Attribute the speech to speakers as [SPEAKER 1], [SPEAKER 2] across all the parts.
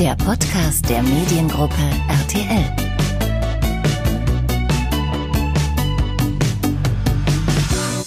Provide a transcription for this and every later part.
[SPEAKER 1] der Podcast der Mediengruppe RTL.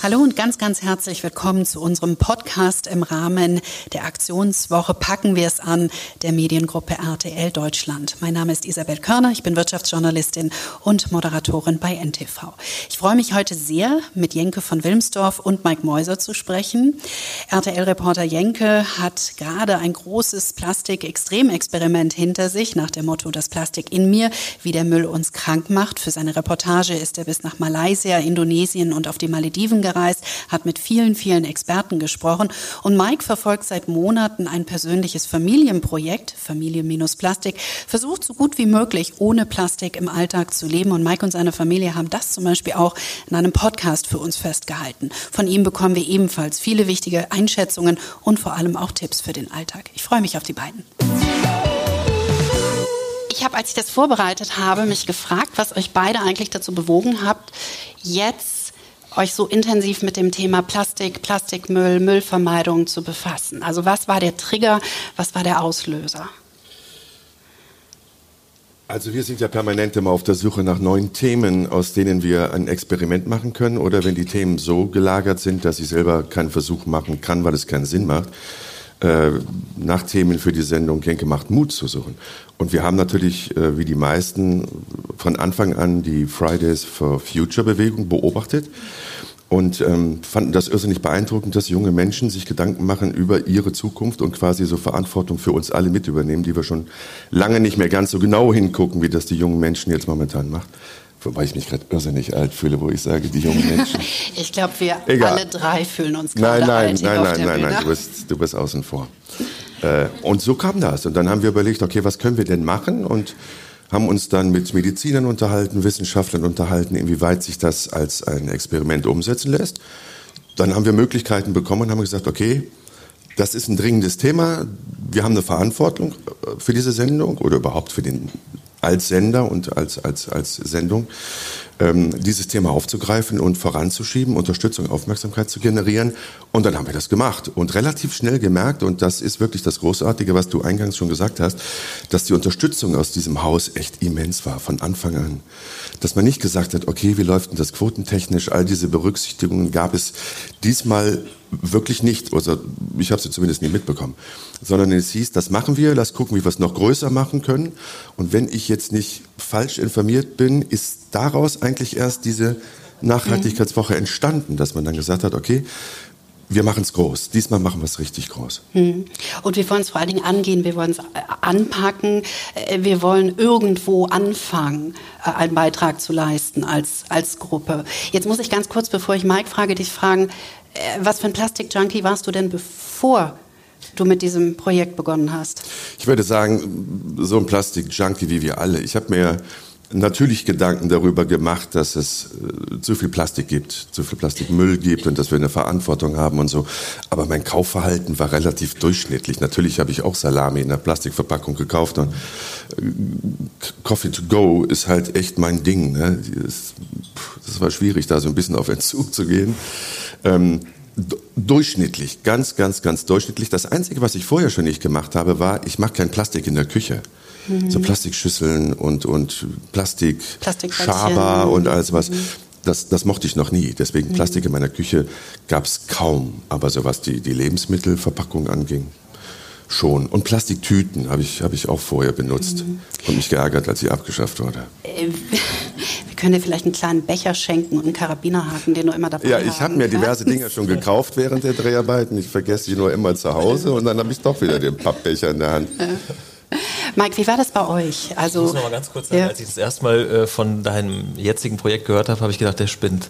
[SPEAKER 2] Hallo und ganz, ganz herzlich willkommen zu unserem Podcast im Rahmen der Aktionswoche Packen wir es an der Mediengruppe RTL Deutschland. Mein Name ist Isabel Körner, ich bin Wirtschaftsjournalistin und Moderatorin bei NTV. Ich freue mich heute sehr, mit Jenke von Wilmsdorf und Mike Mäuser zu sprechen. RTL-Reporter Jenke hat gerade ein großes Plastik-Extremexperiment hinter sich, nach dem Motto, das Plastik in mir, wie der Müll uns krank macht. Für seine Reportage ist er bis nach Malaysia, Indonesien und auf die Malediven gereist gereist, hat mit vielen, vielen Experten gesprochen. Und Mike verfolgt seit Monaten ein persönliches Familienprojekt, Familie-Plastik, versucht so gut wie möglich ohne Plastik im Alltag zu leben. Und Mike und seine Familie haben das zum Beispiel auch in einem Podcast für uns festgehalten. Von ihm bekommen wir ebenfalls viele wichtige Einschätzungen und vor allem auch Tipps für den Alltag. Ich freue mich auf die beiden. Ich habe, als ich das vorbereitet habe, mich gefragt, was euch beide eigentlich dazu bewogen habt, jetzt euch so intensiv mit dem Thema Plastik, Plastikmüll, Müllvermeidung zu befassen? Also was war der Trigger, was war der Auslöser?
[SPEAKER 3] Also wir sind ja permanent immer auf der Suche nach neuen Themen, aus denen wir ein Experiment machen können oder wenn die Themen so gelagert sind, dass ich selber keinen Versuch machen kann, weil es keinen Sinn macht, äh, nach Themen für die Sendung Genke macht Mut zu suchen. Und wir haben natürlich, äh, wie die meisten, von Anfang an die Fridays for Future Bewegung beobachtet und ähm, fanden das irrsinnig beeindruckend, dass junge Menschen sich Gedanken machen über ihre Zukunft und quasi so Verantwortung für uns alle mit übernehmen, die wir schon lange nicht mehr ganz so genau hingucken, wie das die jungen Menschen jetzt momentan machen. Wobei ich mich gerade irrsinnig alt fühle, wo ich sage, die jungen Menschen.
[SPEAKER 2] ich glaube, wir Egal. alle drei fühlen uns gerade
[SPEAKER 3] nein, nein,
[SPEAKER 2] alt.
[SPEAKER 3] Nein, nein, nein, nein, nein, du bist, du bist außen vor. Äh, und so kam das. Und dann haben wir überlegt, okay, was können wir denn machen? Und haben uns dann mit Medizinern unterhalten, Wissenschaftlern unterhalten, inwieweit sich das als ein Experiment umsetzen lässt. Dann haben wir Möglichkeiten bekommen und haben gesagt, okay, das ist ein dringendes Thema. Wir haben eine Verantwortung äh, für diese Sendung oder überhaupt für den als Sender und als, als, als Sendung dieses Thema aufzugreifen und voranzuschieben, Unterstützung, Aufmerksamkeit zu generieren. Und dann haben wir das gemacht und relativ schnell gemerkt, und das ist wirklich das Großartige, was du eingangs schon gesagt hast, dass die Unterstützung aus diesem Haus echt immens war, von Anfang an. Dass man nicht gesagt hat, okay, wie läuft denn das quotentechnisch? All diese Berücksichtigungen gab es diesmal wirklich nicht, also ich habe sie zumindest nie mitbekommen, sondern es hieß, das machen wir, lass gucken, wie wir es noch größer machen können. Und wenn ich jetzt nicht falsch informiert bin, ist daraus eigentlich erst diese Nachhaltigkeitswoche entstanden, dass man dann gesagt hat, okay, wir machen es groß. Diesmal machen wir es richtig groß.
[SPEAKER 2] Hm. Und wir wollen es vor allen Dingen angehen, wir wollen es äh, anpacken, äh, wir wollen irgendwo anfangen, äh, einen Beitrag zu leisten als, als Gruppe. Jetzt muss ich ganz kurz, bevor ich Mike frage, dich fragen, was für ein Plastik-Junkie warst du denn bevor du mit diesem Projekt begonnen hast?
[SPEAKER 3] Ich würde sagen, so ein Plastik-Junkie wie wir alle. Ich habe mir natürlich Gedanken darüber gemacht, dass es äh, zu viel Plastik gibt, zu viel Plastikmüll gibt und dass wir eine Verantwortung haben und so. Aber mein Kaufverhalten war relativ durchschnittlich. Natürlich habe ich auch Salami in einer Plastikverpackung gekauft und äh, Coffee to go ist halt echt mein Ding. Ne? Das, das war schwierig, da so ein bisschen auf Entzug zu gehen. Ähm, durchschnittlich, ganz, ganz, ganz durchschnittlich. Das Einzige, was ich vorher schon nicht gemacht habe, war, ich mache kein Plastik in der Küche. Mhm. So Plastikschüsseln und, und Plastik, Schaber und alles was. Mhm. Das, das mochte ich noch nie. Deswegen mhm. Plastik in meiner Küche gab es kaum. Aber so was die, die Lebensmittelverpackung anging, schon. Und Plastiktüten habe ich, hab ich auch vorher benutzt mhm. und mich geärgert, als sie abgeschafft wurde.
[SPEAKER 2] Können dir vielleicht einen kleinen Becher schenken und einen Karabinerhaken, den du immer dabei
[SPEAKER 3] hast. Ja, ich habe mir diverse Dinge schon gekauft während der Dreharbeiten. Ich vergesse die nur immer zu Hause und dann habe ich doch wieder den Pappbecher in der Hand.
[SPEAKER 2] Mike, wie war das bei euch?
[SPEAKER 4] Also, ich muss noch mal ganz kurz sagen, ja. als ich das erste Mal äh, von deinem jetzigen Projekt gehört habe, habe ich gedacht, der spinnt.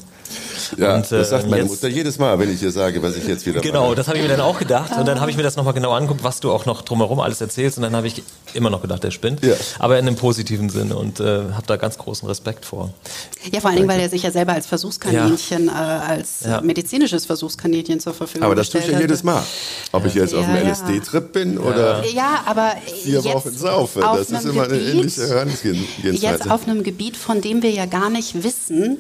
[SPEAKER 3] Ja, und, äh, das sagt meine jetzt, Mutter jedes Mal, wenn ich ihr sage, was ich jetzt wieder
[SPEAKER 4] Genau, mache. das habe ich mir dann auch gedacht. Und dann habe ich mir das nochmal genau angeguckt, was du auch noch drumherum alles erzählst. Und dann habe ich immer noch gedacht, der spinnt. Ja. Aber in einem positiven Sinne und äh, habe da ganz großen Respekt vor.
[SPEAKER 2] Ja, vor allen Dingen, weil er sich ja selber als Versuchskaninchen, ja. äh, als ja. medizinisches Versuchskaninchen zur Verfügung
[SPEAKER 3] Aber das tue ich ja jedes Mal. Ob ich jetzt auf einem LSD-Trip bin oder
[SPEAKER 2] ja, aber
[SPEAKER 3] vier Wochen saufe. Das ist immer Gebiet, eine ähnliche Herangehensweise.
[SPEAKER 2] Jetzt auf einem Gebiet, von dem wir ja gar nicht wissen,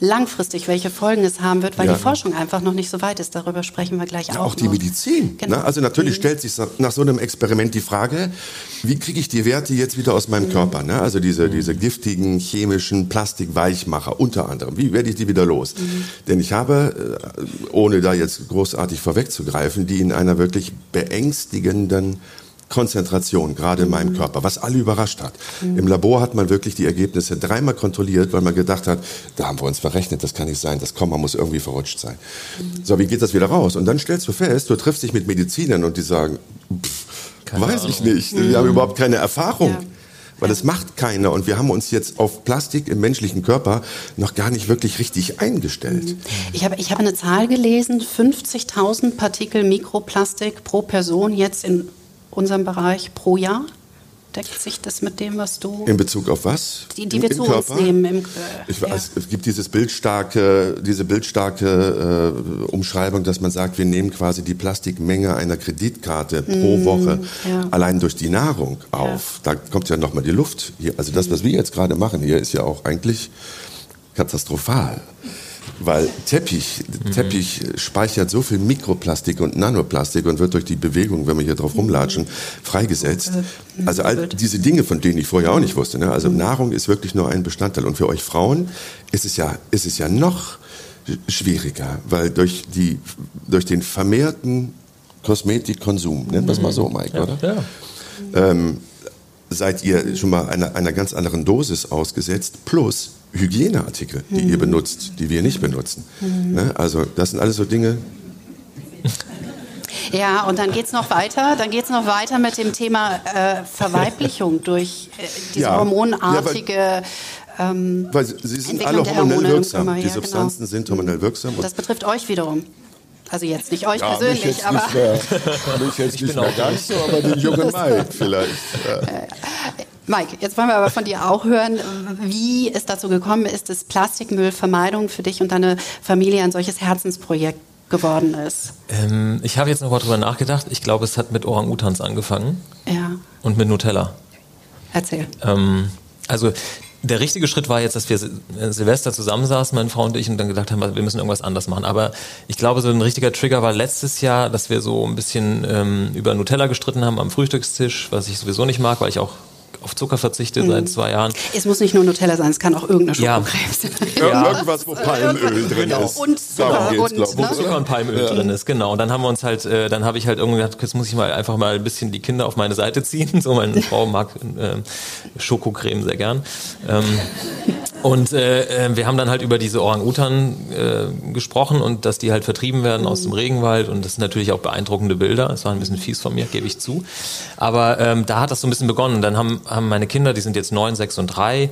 [SPEAKER 2] langfristig, welche Folgen es haben wird, weil ja. die Forschung einfach noch nicht so weit ist. Darüber sprechen wir gleich
[SPEAKER 3] ja,
[SPEAKER 2] auch.
[SPEAKER 3] Auch die noch. Medizin. Genau. Ne? Also natürlich mhm. stellt sich nach so einem Experiment die Frage, wie kriege ich die Werte jetzt wieder aus meinem mhm. Körper? Ne? Also diese, diese giftigen chemischen Plastikweichmacher unter anderem. Wie werde ich die wieder los? Mhm. Denn ich habe, äh, ohne da jetzt großartig vorwegzugreifen, die in einer wirklich beängstigenden Konzentration, gerade in meinem mhm. Körper, was alle überrascht hat. Mhm. Im Labor hat man wirklich die Ergebnisse dreimal kontrolliert, weil man gedacht hat, da haben wir uns verrechnet, das kann nicht sein, das Komma muss irgendwie verrutscht sein. Mhm. So, wie geht das wieder raus? Und dann stellst du fest, du triffst dich mit Medizinern und die sagen, pff, weiß Ahnung. ich nicht, wir haben überhaupt keine Erfahrung. Ja. Weil es macht keiner und wir haben uns jetzt auf Plastik im menschlichen Körper noch gar nicht wirklich richtig eingestellt.
[SPEAKER 2] Ich habe, ich habe eine Zahl gelesen, 50.000 Partikel Mikroplastik pro Person jetzt in unserem Bereich pro Jahr? Deckt sich das mit dem, was du.
[SPEAKER 3] In Bezug auf was?
[SPEAKER 2] Die, die wir Im, zu Körper? uns nehmen. Im, äh,
[SPEAKER 3] ich weiß, ja. Es gibt dieses bildstarke, diese bildstarke äh, Umschreibung, dass man sagt, wir nehmen quasi die Plastikmenge einer Kreditkarte mm, pro Woche ja. allein durch die Nahrung auf. Ja. Da kommt ja nochmal die Luft. Hier. Also das, was wir jetzt gerade machen hier, ist ja auch eigentlich katastrophal. Weil Teppich, mhm. Teppich speichert so viel Mikroplastik und Nanoplastik und wird durch die Bewegung, wenn wir hier drauf rumlatschen, freigesetzt. Also all diese Dinge, von denen ich vorher auch nicht wusste. Ne? Also mhm. Nahrung ist wirklich nur ein Bestandteil. Und für euch Frauen ist es ja, ist es ja noch schwieriger, weil durch, die, durch den vermehrten Kosmetikkonsum, nennen wir es mal so, Mike, ja, oder? Ja. Ähm, seid ihr schon mal einer, einer ganz anderen Dosis ausgesetzt, plus Hygieneartikel, die mhm. ihr benutzt, die wir nicht benutzen. Mhm. Ne? Also das sind alles so Dinge.
[SPEAKER 2] Ja, und dann geht es noch weiter. Dann geht es noch weiter mit dem Thema äh, Verweiblichung durch äh, diese ja. hormonartige. Ja,
[SPEAKER 3] weil, ähm, weil sie sind alle hormonell wirksam. Die genau. Substanzen genau. sind hormonell wirksam.
[SPEAKER 2] Das betrifft euch wiederum. Also jetzt nicht euch ja, persönlich,
[SPEAKER 3] mich
[SPEAKER 2] aber.
[SPEAKER 3] Nicht mehr, mich jetzt nicht mehr ganz so, aber den jungen Mike vielleicht. Ja. Äh,
[SPEAKER 2] Mike, jetzt wollen wir aber von dir auch hören, wie es dazu gekommen ist, dass Plastikmüllvermeidung für dich und deine Familie ein solches Herzensprojekt geworden ist.
[SPEAKER 4] Ähm, ich habe jetzt noch mal drüber nachgedacht. Ich glaube, es hat mit Orang-Utans angefangen.
[SPEAKER 2] Ja.
[SPEAKER 4] Und mit Nutella.
[SPEAKER 2] Erzähl.
[SPEAKER 4] Ähm, also der richtige Schritt war jetzt, dass wir Silvester zusammensaßen, meine Frau und ich, und dann gedacht haben, wir müssen irgendwas anders machen. Aber ich glaube, so ein richtiger Trigger war letztes Jahr, dass wir so ein bisschen ähm, über Nutella gestritten haben am Frühstückstisch, was ich sowieso nicht mag, weil ich auch auf Zucker verzichte mhm. seit zwei Jahren.
[SPEAKER 2] Es muss nicht nur Nutella sein, es kann auch irgendeine Schokocreme sein.
[SPEAKER 3] Ja. Irgendwas, wo Palmöl drin genau. ist.
[SPEAKER 2] Und Zucker, und,
[SPEAKER 4] wo ne? Zucker und Palmöl ja. drin ist, genau. Und dann haben wir uns halt, äh, dann habe ich halt irgendwie gedacht, jetzt muss ich mal einfach mal ein bisschen die Kinder auf meine Seite ziehen. So, meine Frau mag äh, Schokocreme sehr gern. Ähm, und äh, äh, wir haben dann halt über diese Orang-Utan äh, gesprochen und dass die halt vertrieben werden aus dem Regenwald. Und das sind natürlich auch beeindruckende Bilder. Es war ein bisschen fies von mir, gebe ich zu. Aber ähm, da hat das so ein bisschen begonnen. Dann haben, haben meine Kinder, die sind jetzt neun, sechs und drei,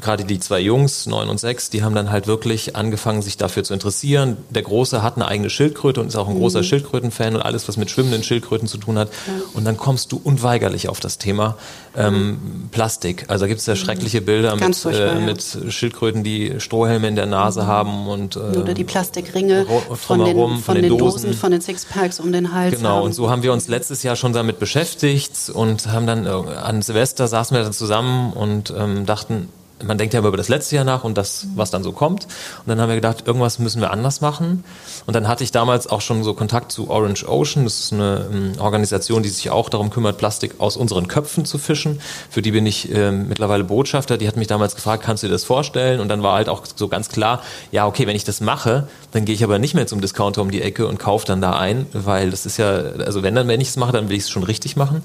[SPEAKER 4] gerade die zwei Jungs, neun und sechs, die haben dann halt wirklich angefangen, sich dafür zu interessieren. Der Große hat eine eigene Schildkröte und ist auch ein mhm. großer Schildkrötenfan und alles, was mit schwimmenden Schildkröten zu tun hat. Ja. Und dann kommst du unweigerlich auf das Thema ähm, Plastik. Also da gibt es ja mhm. schreckliche Bilder mit, äh, mit Schildkröten, die Strohhelme in der Nase mhm. haben und äh,
[SPEAKER 2] oder die Plastikringe von den, von den, den Dosen, von den Sixpacks um den Hals.
[SPEAKER 4] Genau. Haben. Und so haben wir uns letztes Jahr schon damit beschäftigt und haben dann äh, an Silvester saßen wir dann zusammen und ähm, dachten man denkt ja immer über das letzte Jahr nach und das, was dann so kommt. Und dann haben wir gedacht, irgendwas müssen wir anders machen. Und dann hatte ich damals auch schon so Kontakt zu Orange Ocean. Das ist eine ähm, Organisation, die sich auch darum kümmert, Plastik aus unseren Köpfen zu fischen. Für die bin ich äh, mittlerweile Botschafter. Die hat mich damals gefragt, kannst du dir das vorstellen? Und dann war halt auch so ganz klar, ja, okay, wenn ich das mache, dann gehe ich aber nicht mehr zum Discounter um die Ecke und kaufe dann da ein, weil das ist ja, also wenn dann, wenn ich es mache, dann will ich es schon richtig machen.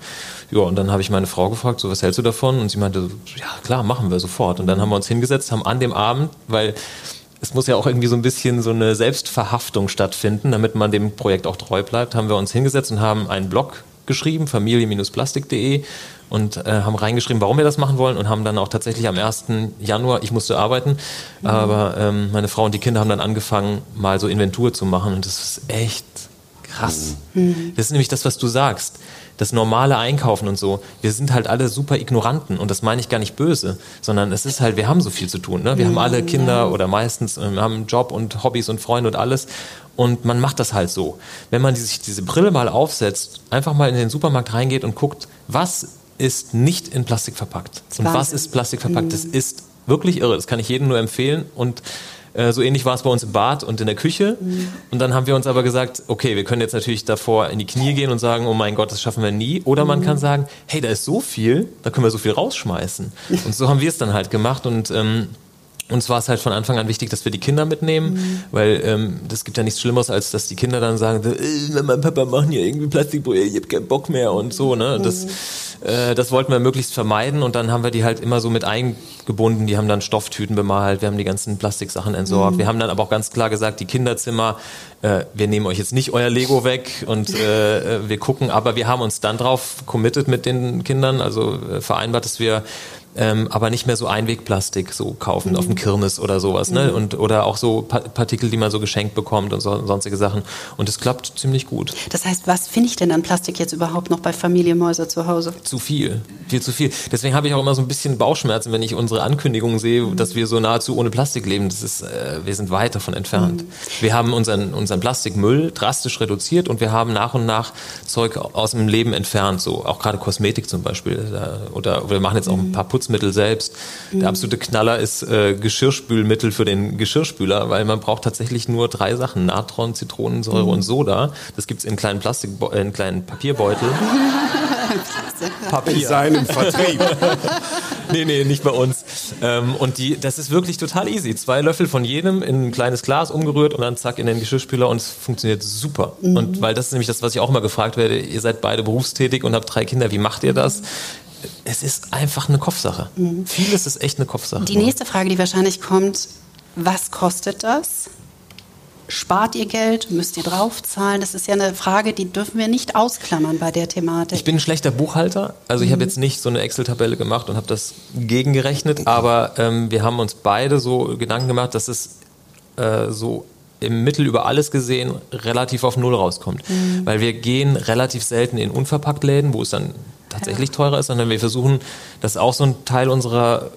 [SPEAKER 4] Ja, und dann habe ich meine Frau gefragt, so was hältst du davon? Und sie meinte, ja klar, machen wir sofort. Und dann haben wir uns hingesetzt, haben an dem Abend, weil es muss ja auch irgendwie so ein bisschen so eine Selbstverhaftung stattfinden, damit man dem Projekt auch treu bleibt, haben wir uns hingesetzt und haben einen Blog geschrieben, familie-plastik.de und äh, haben reingeschrieben, warum wir das machen wollen und haben dann auch tatsächlich am 1. Januar, ich musste arbeiten, mhm. aber ähm, meine Frau und die Kinder haben dann angefangen, mal so Inventur zu machen und das ist echt krass. Mhm. Das ist nämlich das, was du sagst das normale Einkaufen und so, wir sind halt alle super Ignoranten und das meine ich gar nicht böse, sondern es ist halt, wir haben so viel zu tun. Ne? Wir haben alle Kinder oder meistens, äh, wir haben einen Job und Hobbys und Freunde und alles und man macht das halt so. Wenn man sich diese Brille mal aufsetzt, einfach mal in den Supermarkt reingeht und guckt, was ist nicht in Plastik verpackt und was ist Plastik verpackt, das mhm. ist wirklich irre. Das kann ich jedem nur empfehlen und Äh, so ähnlich war es bei uns im Bad und in der Küche.
[SPEAKER 2] Mhm.
[SPEAKER 4] Und dann haben wir uns aber gesagt, okay, wir können jetzt natürlich davor in die Knie gehen und sagen, oh mein Gott, das schaffen wir nie. Oder man
[SPEAKER 2] Mhm.
[SPEAKER 4] kann sagen, hey, da ist so viel, da können wir so viel rausschmeißen. Und so haben wir es dann halt gemacht und ähm, uns war es halt von Anfang an wichtig, dass wir die Kinder mitnehmen,
[SPEAKER 2] Mhm.
[SPEAKER 4] weil ähm, das gibt ja nichts Schlimmeres, als dass die Kinder dann sagen, äh, Mama und Papa machen hier irgendwie Plastikprojekte, ich hab keinen Bock mehr und so. Ne? Das,
[SPEAKER 2] Mhm.
[SPEAKER 4] äh, das wollten wir möglichst vermeiden und dann haben wir die halt immer so mit eingebunden. Die haben dann Stofftüten bemalt, wir haben die ganzen Plastiksachen entsorgt.
[SPEAKER 2] Mhm.
[SPEAKER 4] Wir haben dann aber auch ganz klar gesagt, die Kinderzimmer, äh, wir nehmen euch jetzt nicht euer Lego weg und äh, äh, wir gucken, aber wir haben uns dann drauf committed mit den Kindern, also äh, vereinbart, dass wir ähm, aber nicht mehr so Einwegplastik so kaufen auf dem Kirmes oder sowas, ne? Und oder auch so pa Partikel, die man so geschenkt bekommt und so, sonstige Sachen. Und es klappt ziemlich gut.
[SPEAKER 2] Das heißt, was finde ich denn an Plastik jetzt überhaupt noch bei Familie Mäuser zu Hause?
[SPEAKER 4] Zu viel, viel zu viel. Deswegen habe ich auch immer so ein bisschen Bauchschmerzen, wenn ich unsere Ankündigungen sehe, dass wir so nahezu ohne Plastik leben. Das ist, äh, wir sind weit davon entfernt. Wir haben unseren, unseren Plastikmüll drastisch reduziert und wir haben nach und nach Zeug aus dem Leben entfernt, so auch gerade Kosmetik zum Beispiel. Da, oder wir machen jetzt auch ein paar Putzmittel selbst. Der absolute Knaller ist äh, Geschirrspülmittel für den Geschirrspüler, weil man braucht tatsächlich nur drei Sachen: Natron, Zitronensäure und Soda. Das gibt's in kleinen Plastik, äh, in kleinen Papierbeutel.
[SPEAKER 3] In
[SPEAKER 4] Papier.
[SPEAKER 3] seinem Vertrieb.
[SPEAKER 4] Nee, nee, nicht bei uns. Ähm, und die, das ist wirklich total easy. Zwei Löffel von jedem in ein kleines Glas umgerührt und dann zack in den Geschirrspüler und es funktioniert super. Und weil das ist nämlich das, was ich auch immer gefragt werde, ihr seid beide berufstätig und habt drei Kinder, wie macht ihr das? Es ist einfach eine Kopfsache. Vieles ist echt eine Kopfsache.
[SPEAKER 2] Die nächste Frage, die wahrscheinlich kommt, was kostet das? Spart ihr Geld? Müsst ihr draufzahlen? Das ist ja eine Frage, die dürfen wir nicht ausklammern bei der Thematik.
[SPEAKER 4] Ich bin ein schlechter Buchhalter, also ich habe jetzt nicht so eine Excel-Tabelle gemacht und habe das gegengerechnet, aber ähm, wir haben uns beide so Gedanken gemacht, dass es äh, so im Mittel über alles gesehen relativ auf Null rauskommt. Weil wir gehen relativ selten in Unverpacktläden, wo es dann tatsächlich teurer ist, sondern wir versuchen, das ist auch so ein Teil unserer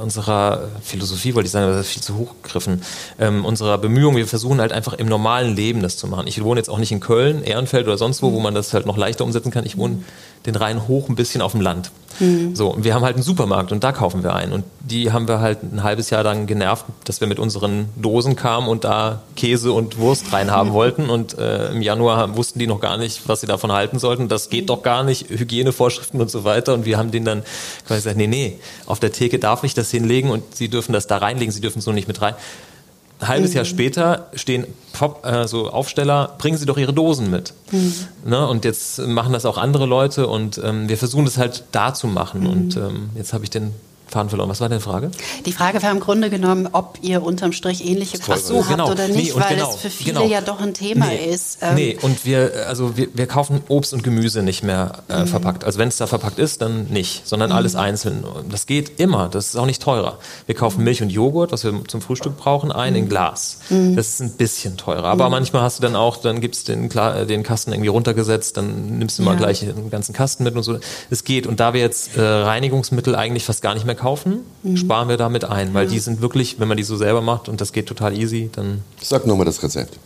[SPEAKER 4] unserer Philosophie, wollte ich sagen, das ist viel zu hochgegriffen, ähm, unserer Bemühungen, wir versuchen halt einfach im normalen Leben das zu machen. Ich wohne jetzt auch nicht in Köln, Ehrenfeld oder sonst wo, wo man das halt noch leichter umsetzen kann. Ich wohne den Rhein hoch ein bisschen auf dem Land. So, und wir haben halt einen Supermarkt und da kaufen wir ein. Und die haben wir halt ein halbes Jahr lang genervt, dass wir mit unseren Dosen kamen und da Käse und Wurst reinhaben wollten. Und äh, im Januar wussten die noch gar nicht, was sie davon halten sollten. Das geht doch gar nicht, Hygienevorschriften und so weiter. Und wir haben denen dann quasi gesagt, nee, nee, auf der Theke darf ich das hinlegen und sie dürfen das da reinlegen, sie dürfen es nur nicht mit rein. Ein halbes Jahr später stehen Pop, äh, so Aufsteller, bringen Sie doch Ihre Dosen mit. Ne? Und jetzt machen das auch andere Leute und ähm, wir versuchen das halt da zu machen. Und ähm, jetzt habe ich den Faden verloren. Was war deine Frage?
[SPEAKER 2] Die Frage war im Grunde genommen, ob ihr unterm Strich ähnliche Kosten
[SPEAKER 4] so,
[SPEAKER 2] habt
[SPEAKER 4] genau.
[SPEAKER 2] oder
[SPEAKER 4] Nee,
[SPEAKER 2] nicht,
[SPEAKER 4] und
[SPEAKER 2] weil
[SPEAKER 4] genau,
[SPEAKER 2] es für viele
[SPEAKER 4] genau.
[SPEAKER 2] ja doch ein Thema
[SPEAKER 4] nee,
[SPEAKER 2] ist. Ähm,
[SPEAKER 4] nee, und wir, also wir, wir kaufen Obst und Gemüse nicht mehr äh, verpackt. Also wenn es da verpackt ist, dann nicht, sondern alles einzeln. Das geht immer, das ist auch nicht teurer. Wir kaufen Milch und Joghurt, was wir zum Frühstück brauchen, ein in Glas. Das ist ein bisschen teurer. Aber manchmal hast du dann auch, dann gibt's den, Kla- äh, den Kasten irgendwie runtergesetzt, dann nimmst du mal
[SPEAKER 2] Ja.
[SPEAKER 4] gleich einen ganzen Kasten mit und so. Es geht. Und da wir jetzt äh, Reinigungsmittel eigentlich fast gar nicht mehr kaufen, sparen wir damit ein, weil die sind wirklich, wenn man die so selber macht und das geht total easy, dann
[SPEAKER 3] Sag nochmal das Rezept.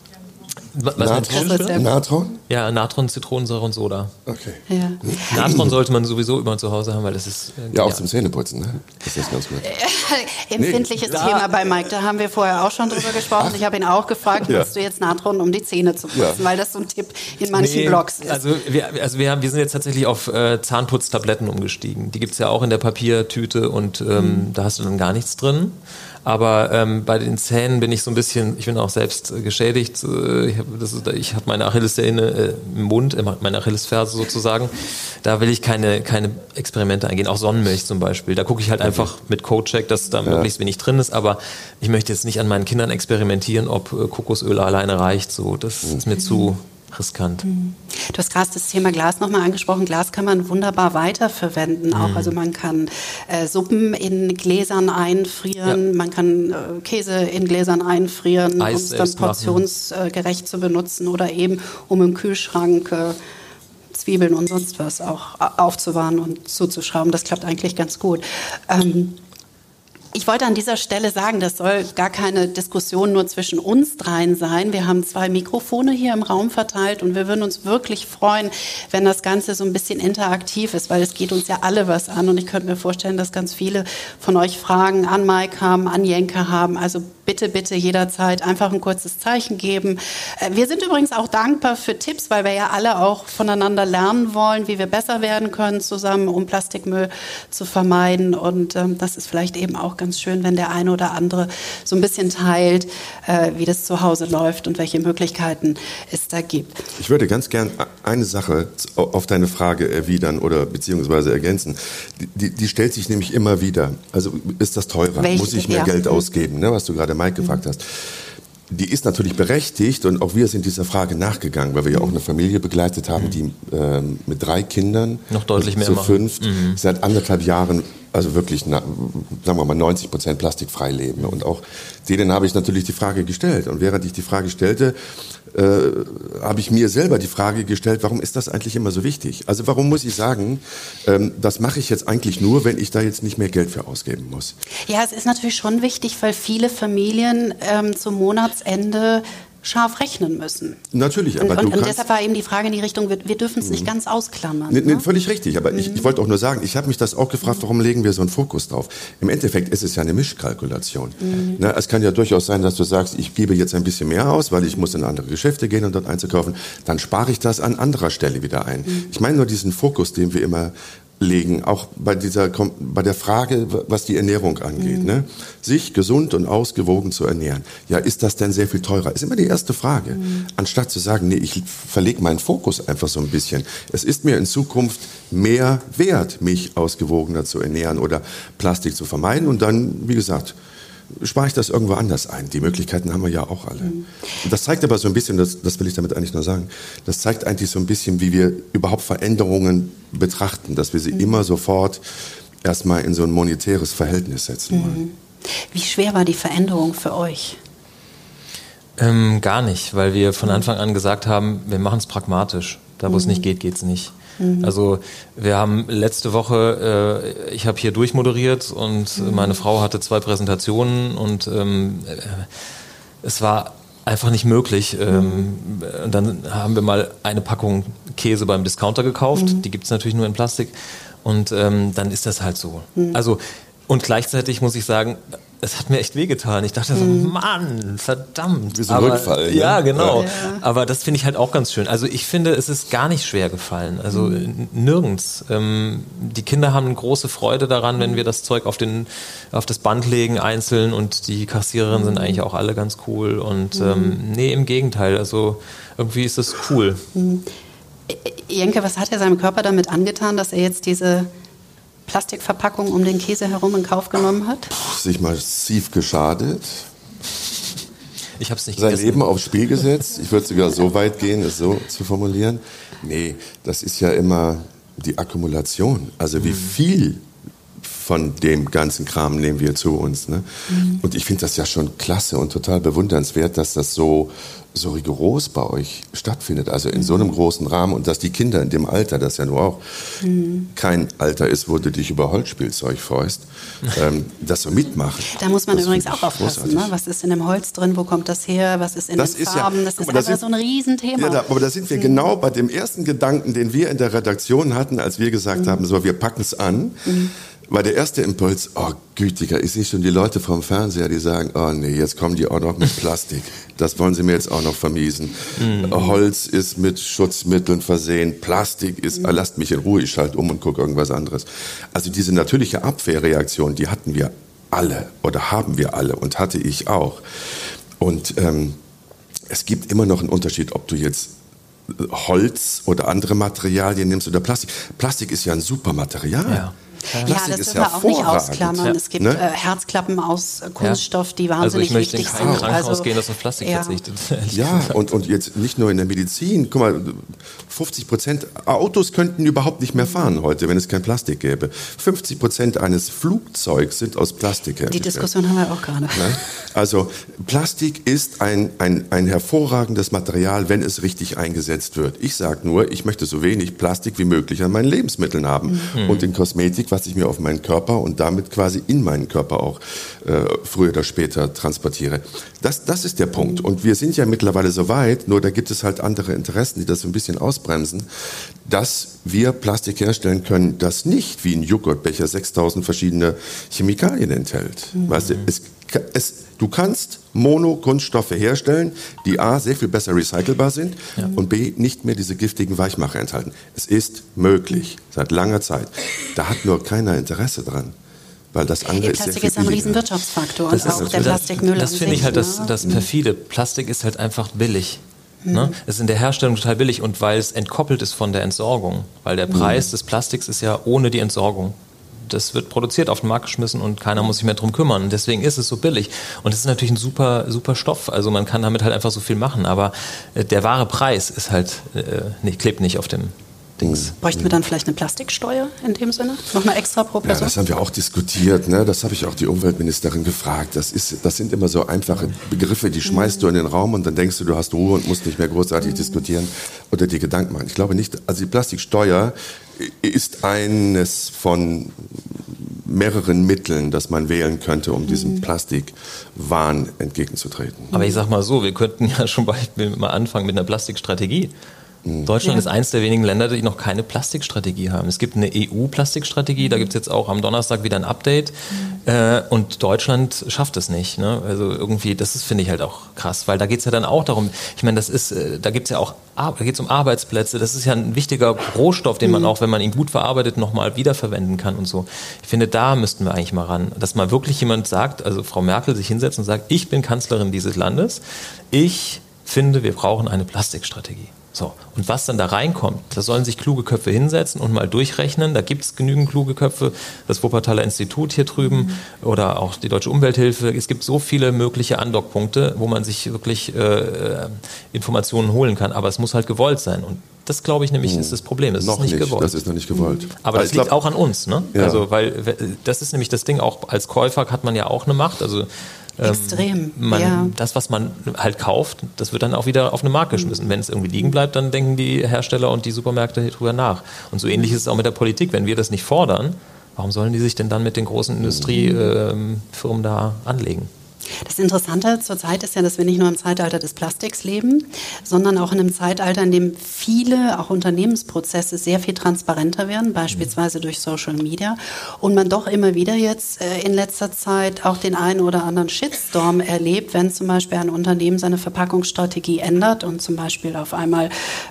[SPEAKER 4] Was?
[SPEAKER 3] Natron? Natron?
[SPEAKER 4] Ja, Natron, Zitronensäure und Soda.
[SPEAKER 3] Okay.
[SPEAKER 2] ja.
[SPEAKER 4] Natron sollte man sowieso immer zu Hause haben, weil das ist. äh,
[SPEAKER 3] Ja, auch
[SPEAKER 4] genial.
[SPEAKER 3] zum Zähneputzen, ne? Das ist ganz gut.
[SPEAKER 2] Empfindliches Thema bei Mike, da haben wir vorher auch schon drüber gesprochen. Ich habe ihn auch gefragt,
[SPEAKER 3] Ja.
[SPEAKER 2] nutzt du jetzt Natron, um die Zähne zu putzen,
[SPEAKER 3] Ja.
[SPEAKER 2] weil das so ein Tipp in manchen
[SPEAKER 4] Nee,
[SPEAKER 2] Blogs ist.
[SPEAKER 4] Also wir, also wir, haben, wir sind jetzt tatsächlich auf äh, Zahnputztabletten umgestiegen. Die gibt's ja auch in der Papiertüte und ähm, da hast du dann gar nichts drin. Aber ähm, bei den Zähnen bin ich so ein bisschen, ich bin auch selbst äh, geschädigt. Äh, ich habe hab meine Achillessehne äh, im Mund, meine Achillesferse sozusagen. Da will ich keine, keine Experimente eingehen. Auch Sonnenmilch zum Beispiel. Da gucke ich halt einfach mit Codecheck, dass da möglichst wenig drin ist. Aber ich möchte jetzt nicht an meinen Kindern experimentieren, ob äh, Kokosöl alleine reicht. So, das ist mir zu riskant.
[SPEAKER 2] Du hast gerade das Thema Glas nochmal angesprochen. Glas kann man wunderbar weiterverwenden. Auch
[SPEAKER 4] Mhm.
[SPEAKER 2] also man kann äh, Suppen in Gläsern einfrieren, man kann äh, Käse in Gläsern einfrieren, um es dann portionsgerecht zu benutzen oder eben um im Kühlschrank äh, Zwiebeln und sonst was auch a- aufzuwahren und zuzuschrauben. Das klappt eigentlich ganz gut. Ähm, ich wollte an dieser Stelle sagen, das soll gar keine Diskussion nur zwischen uns dreien sein. Wir haben zwei Mikrofone hier im Raum verteilt und wir würden uns wirklich freuen, wenn das Ganze so ein bisschen interaktiv ist, weil es geht uns ja alle was an und ich könnte mir vorstellen, dass ganz viele von euch Fragen an Mike haben, an Jenke haben. Also bitte, bitte jederzeit einfach ein kurzes Zeichen geben. Äh, wir sind übrigens auch dankbar für Tipps, weil wir ja alle auch voneinander lernen wollen, wie wir besser werden können zusammen, um Plastikmüll zu vermeiden. Und ähm, das ist vielleicht eben auch ganz schön, wenn der eine oder andere so ein bisschen teilt, äh, wie das zu Hause läuft und welche Möglichkeiten es da gibt.
[SPEAKER 3] Ich würde ganz gern eine Sache auf deine Frage erwidern oder beziehungsweise ergänzen. Die, die, die stellt sich nämlich immer wieder. Also ist das teurer? Welche? Muss ich mehr ja. Geld ausgeben? Ne, was du gerade Mike gefragt hast die ist natürlich berechtigt und auch wir sind dieser Frage nachgegangen, weil wir ja auch eine Familie begleitet haben, die ähm, mit drei Kindern
[SPEAKER 4] noch deutlich mehr
[SPEAKER 3] zu fünf mhm. seit anderthalb Jahren also wirklich, na, sagen wir mal, 90 Prozent plastikfrei leben. Und auch denen habe ich natürlich die Frage gestellt. Und während ich die Frage stellte, äh, habe ich mir selber die Frage gestellt, warum ist das eigentlich immer so wichtig? Also warum muss ich sagen, ähm, das mache ich jetzt eigentlich nur, wenn ich da jetzt nicht mehr Geld für ausgeben muss?
[SPEAKER 2] Ja, es ist natürlich schon wichtig, weil viele Familien ähm, zum Monatsende scharf rechnen müssen.
[SPEAKER 3] Natürlich,
[SPEAKER 2] aber und, und, und deshalb war eben die Frage in die Richtung, wir, wir dürfen es nicht mhm. ganz ausklammern.
[SPEAKER 3] Nee, nee, ne? völlig richtig, aber mhm. ich, ich wollte auch nur sagen, ich habe mich das auch gefragt, warum legen wir so einen Fokus drauf? Im Endeffekt ist es ja eine Mischkalkulation. Mhm. Na, es kann ja durchaus sein, dass du sagst, ich gebe jetzt ein bisschen mehr aus, weil ich muss in andere Geschäfte gehen und dort einzukaufen, dann spare ich das an anderer Stelle wieder ein. Mhm. Ich meine nur diesen Fokus, den wir immer legen, auch bei dieser bei der Frage, was die Ernährung angeht, mhm. ne? sich gesund und ausgewogen zu ernähren. Ja, ist das denn sehr viel teurer? Ist immer die erste Frage. Mhm. Anstatt zu sagen, nee, ich verlege meinen Fokus einfach so ein bisschen. Es ist mir in Zukunft mehr wert, mich ausgewogener zu ernähren oder Plastik zu vermeiden und dann, wie gesagt, spare ich das irgendwo anders ein. Die Möglichkeiten haben wir ja auch alle. Mhm. Und das zeigt aber so ein bisschen, das, das will ich damit eigentlich nur sagen, das zeigt eigentlich so ein bisschen, wie wir überhaupt Veränderungen betrachten, dass wir sie mhm. immer sofort erstmal in so ein monetäres Verhältnis setzen wollen. Mhm.
[SPEAKER 2] Wie schwer war die Veränderung für euch?
[SPEAKER 4] Ähm, gar nicht, weil wir von Anfang an gesagt haben, wir machen es pragmatisch. Da, wo es nicht geht, geht es nicht. Mhm. Also wir haben letzte Woche, äh, ich habe hier durchmoderiert und mhm. meine Frau hatte zwei Präsentationen und ähm, äh, es war einfach nicht möglich. Ähm, und dann haben wir mal eine Packung Käse beim Discounter gekauft. Mhm. Die gibt es natürlich nur in Plastik. Und ähm, dann ist das halt so. Mhm. Also und gleichzeitig muss ich sagen, es hat mir echt wehgetan. Ich dachte so, mhm. Mann, verdammt.
[SPEAKER 3] Wie so ein Rückfall.
[SPEAKER 4] Ne? Ja, genau. Ja. Aber das finde ich halt auch ganz schön. Also ich finde, es ist gar nicht schwer gefallen. Also mhm. nirgends. Ähm, die Kinder haben große Freude daran, wenn wir das Zeug auf, den, auf das Band legen, einzeln. Und die Kassiererinnen mhm. sind eigentlich auch alle ganz cool. Und mhm. ähm, nee, im Gegenteil. Also irgendwie ist es cool. Mhm.
[SPEAKER 2] Jenke, was hat er seinem Körper damit angetan, dass er jetzt diese Plastikverpackung um den Käse herum in Kauf genommen hat?
[SPEAKER 3] Sich massiv geschadet.
[SPEAKER 4] Ich habe es nicht
[SPEAKER 3] Sein gegessen. Leben aufs Spiel gesetzt. Ich würde sogar so weit gehen, es so zu formulieren. Nee, das ist ja immer die Akkumulation. Also wie mhm. viel von dem ganzen Kram nehmen wir zu uns. Ne? Mhm. Und ich finde das ja schon klasse und total bewundernswert, dass das so, so rigoros bei euch stattfindet. Also in mhm. so einem großen Rahmen und dass die Kinder in dem Alter, das ja nur auch mhm. kein Alter ist, wo du dich über Holzspielzeug freust, ähm, das so mitmachen.
[SPEAKER 2] Da muss man übrigens auch aufpassen. Ne? Was ist in dem Holz drin? Wo kommt das her? Was ist in das den Farben? Ja, das ist einfach so ein Riesenthema.
[SPEAKER 3] Ja, da, aber da sind wir mhm. genau bei dem ersten Gedanken, den wir in der Redaktion hatten, als wir gesagt mhm. haben, so wir packen es an mhm war der erste Impuls, oh gütiger, ich sehe schon die Leute vom Fernseher, die sagen, oh nee, jetzt kommen die auch noch mit Plastik. Das wollen sie mir jetzt auch noch vermiesen. Mhm. Holz ist mit Schutzmitteln versehen, Plastik ist, mhm. lasst mich in Ruhe, ich schalte um und gucke irgendwas anderes. Also diese natürliche Abwehrreaktion, die hatten wir alle oder haben wir alle und hatte ich auch. Und ähm, es gibt immer noch einen Unterschied, ob du jetzt Holz oder andere Materialien nimmst oder Plastik. Plastik ist ja ein super Material. Ja.
[SPEAKER 2] Ja, das dürfen wir auch nicht ausklammern. Ja. Es gibt ne? äh, Herzklappen aus äh, Kunststoff, die wahnsinnig also ich wichtig sind.
[SPEAKER 4] Also Krankenhaus also, gehen, das auf Plastik ja. verzichtet.
[SPEAKER 3] Ja, und, und jetzt nicht nur in der Medizin. Guck mal, 50 Prozent Autos könnten überhaupt nicht mehr fahren heute, wenn es kein Plastik gäbe. 50 Prozent eines Flugzeugs sind aus Plastik
[SPEAKER 2] hergestellt. Die Diskussion haben wir auch gerade. Ne?
[SPEAKER 3] Also Plastik ist ein, ein, ein hervorragendes Material, wenn es richtig eingesetzt wird. Ich sage nur, ich möchte so wenig Plastik wie möglich an meinen Lebensmitteln haben. Mhm. Und in Kosmetik, was ich mir auf meinen Körper und damit quasi in meinen Körper auch äh, früher oder später transportiere. Das, das ist der Punkt. Und wir sind ja mittlerweile so weit, nur da gibt es halt andere Interessen, die das so ein bisschen ausbremsen, dass wir Plastik herstellen können, das nicht wie ein Joghurtbecher 6000 verschiedene Chemikalien enthält. Mhm. Weißt du, es es, du kannst Monokunststoffe herstellen, die A, sehr viel besser recycelbar sind ja. und B, nicht mehr diese giftigen Weichmacher enthalten. Es ist möglich, seit langer Zeit. Da hat nur keiner Interesse dran. Weil das andere
[SPEAKER 2] ist
[SPEAKER 3] Plastik
[SPEAKER 2] ist ein Riesenwirtschaftsfaktor und auch der Plastikmüll.
[SPEAKER 4] Das, das finde ich halt das, ne? das perfide. Plastik ist halt einfach billig. Ne? Es ist in der Herstellung total billig und weil es entkoppelt ist von der Entsorgung. Weil der Preis mhm. des Plastiks ist ja ohne die Entsorgung. Das wird produziert, auf den Markt geschmissen und keiner muss sich mehr drum kümmern. Und deswegen ist es so billig. Und es ist natürlich ein super, super Stoff. Also man kann damit halt einfach so viel machen. Aber äh, der wahre Preis ist halt, äh, nicht, klebt nicht auf dem, Dings.
[SPEAKER 2] Bräuchten wir dann vielleicht eine Plastiksteuer in dem Sinne? Noch eine extra pro Person?
[SPEAKER 3] Ja, das haben wir auch diskutiert. Ne? Das habe ich auch die Umweltministerin gefragt. Das, ist, das sind immer so einfache Begriffe, die schmeißt mhm. du in den Raum und dann denkst du, du hast Ruhe und musst nicht mehr großartig mhm. diskutieren oder dir Gedanken machen. Ich glaube nicht, also die Plastiksteuer ist eines von mehreren Mitteln, das man wählen könnte, um diesem mhm. Plastikwahn entgegenzutreten.
[SPEAKER 4] Aber ich sag mal so, wir könnten ja schon mal anfangen mit einer Plastikstrategie. Mhm. Deutschland ja. ist eines der wenigen Länder, die noch keine Plastikstrategie haben. Es gibt eine EU-Plastikstrategie, da gibt es jetzt auch am Donnerstag wieder ein Update. Mhm. Äh, und Deutschland schafft es nicht. Ne? Also irgendwie, das ist, finde ich halt auch krass, weil da geht es ja dann auch darum, ich meine, das ist, äh, da gibt es ja auch, da geht es um Arbeitsplätze, das ist ja ein wichtiger Rohstoff, den man mhm. auch, wenn man ihn gut verarbeitet, nochmal wiederverwenden kann und so. Ich finde, da müssten wir eigentlich mal ran, dass mal wirklich jemand sagt, also Frau Merkel sich hinsetzt und sagt, ich bin Kanzlerin dieses Landes, ich finde, wir brauchen eine Plastikstrategie. So, und was dann da reinkommt, da sollen sich kluge Köpfe hinsetzen und mal durchrechnen. Da gibt es genügend kluge Köpfe, das Wuppertaler Institut hier drüben mhm. oder auch die Deutsche Umwelthilfe. Es gibt so viele mögliche Andockpunkte, wo man sich wirklich äh, Informationen holen kann. Aber es muss halt gewollt sein. Und das glaube ich nämlich mhm. ist das Problem. Es
[SPEAKER 3] noch
[SPEAKER 4] ist nicht,
[SPEAKER 3] nicht,
[SPEAKER 4] gewollt.
[SPEAKER 3] Das ist noch nicht gewollt.
[SPEAKER 4] Mhm. Aber das liegt auch an uns, ne? Ja. Also, weil das ist nämlich das Ding, auch als Käufer hat man ja auch eine Macht. Also
[SPEAKER 2] Extrem.
[SPEAKER 4] Man,
[SPEAKER 2] ja.
[SPEAKER 4] Das, was man halt kauft, das wird dann auch wieder auf eine Marke geschmissen. Wenn es irgendwie liegen bleibt, dann denken die Hersteller und die Supermärkte drüber nach. Und so ähnlich ist es auch mit der Politik. Wenn wir das nicht fordern, warum sollen die sich denn dann mit den großen Industriefirmen da anlegen?
[SPEAKER 2] Das Interessante zurzeit ist ja, dass wir nicht nur im Zeitalter des Plastiks leben, sondern auch in einem Zeitalter, in dem viele, auch Unternehmensprozesse sehr viel transparenter werden, beispielsweise durch Social Media. Und man doch immer wieder jetzt äh, in letzter Zeit auch den einen oder anderen Shitstorm erlebt, wenn zum Beispiel ein Unternehmen seine Verpackungsstrategie ändert und zum Beispiel auf einmal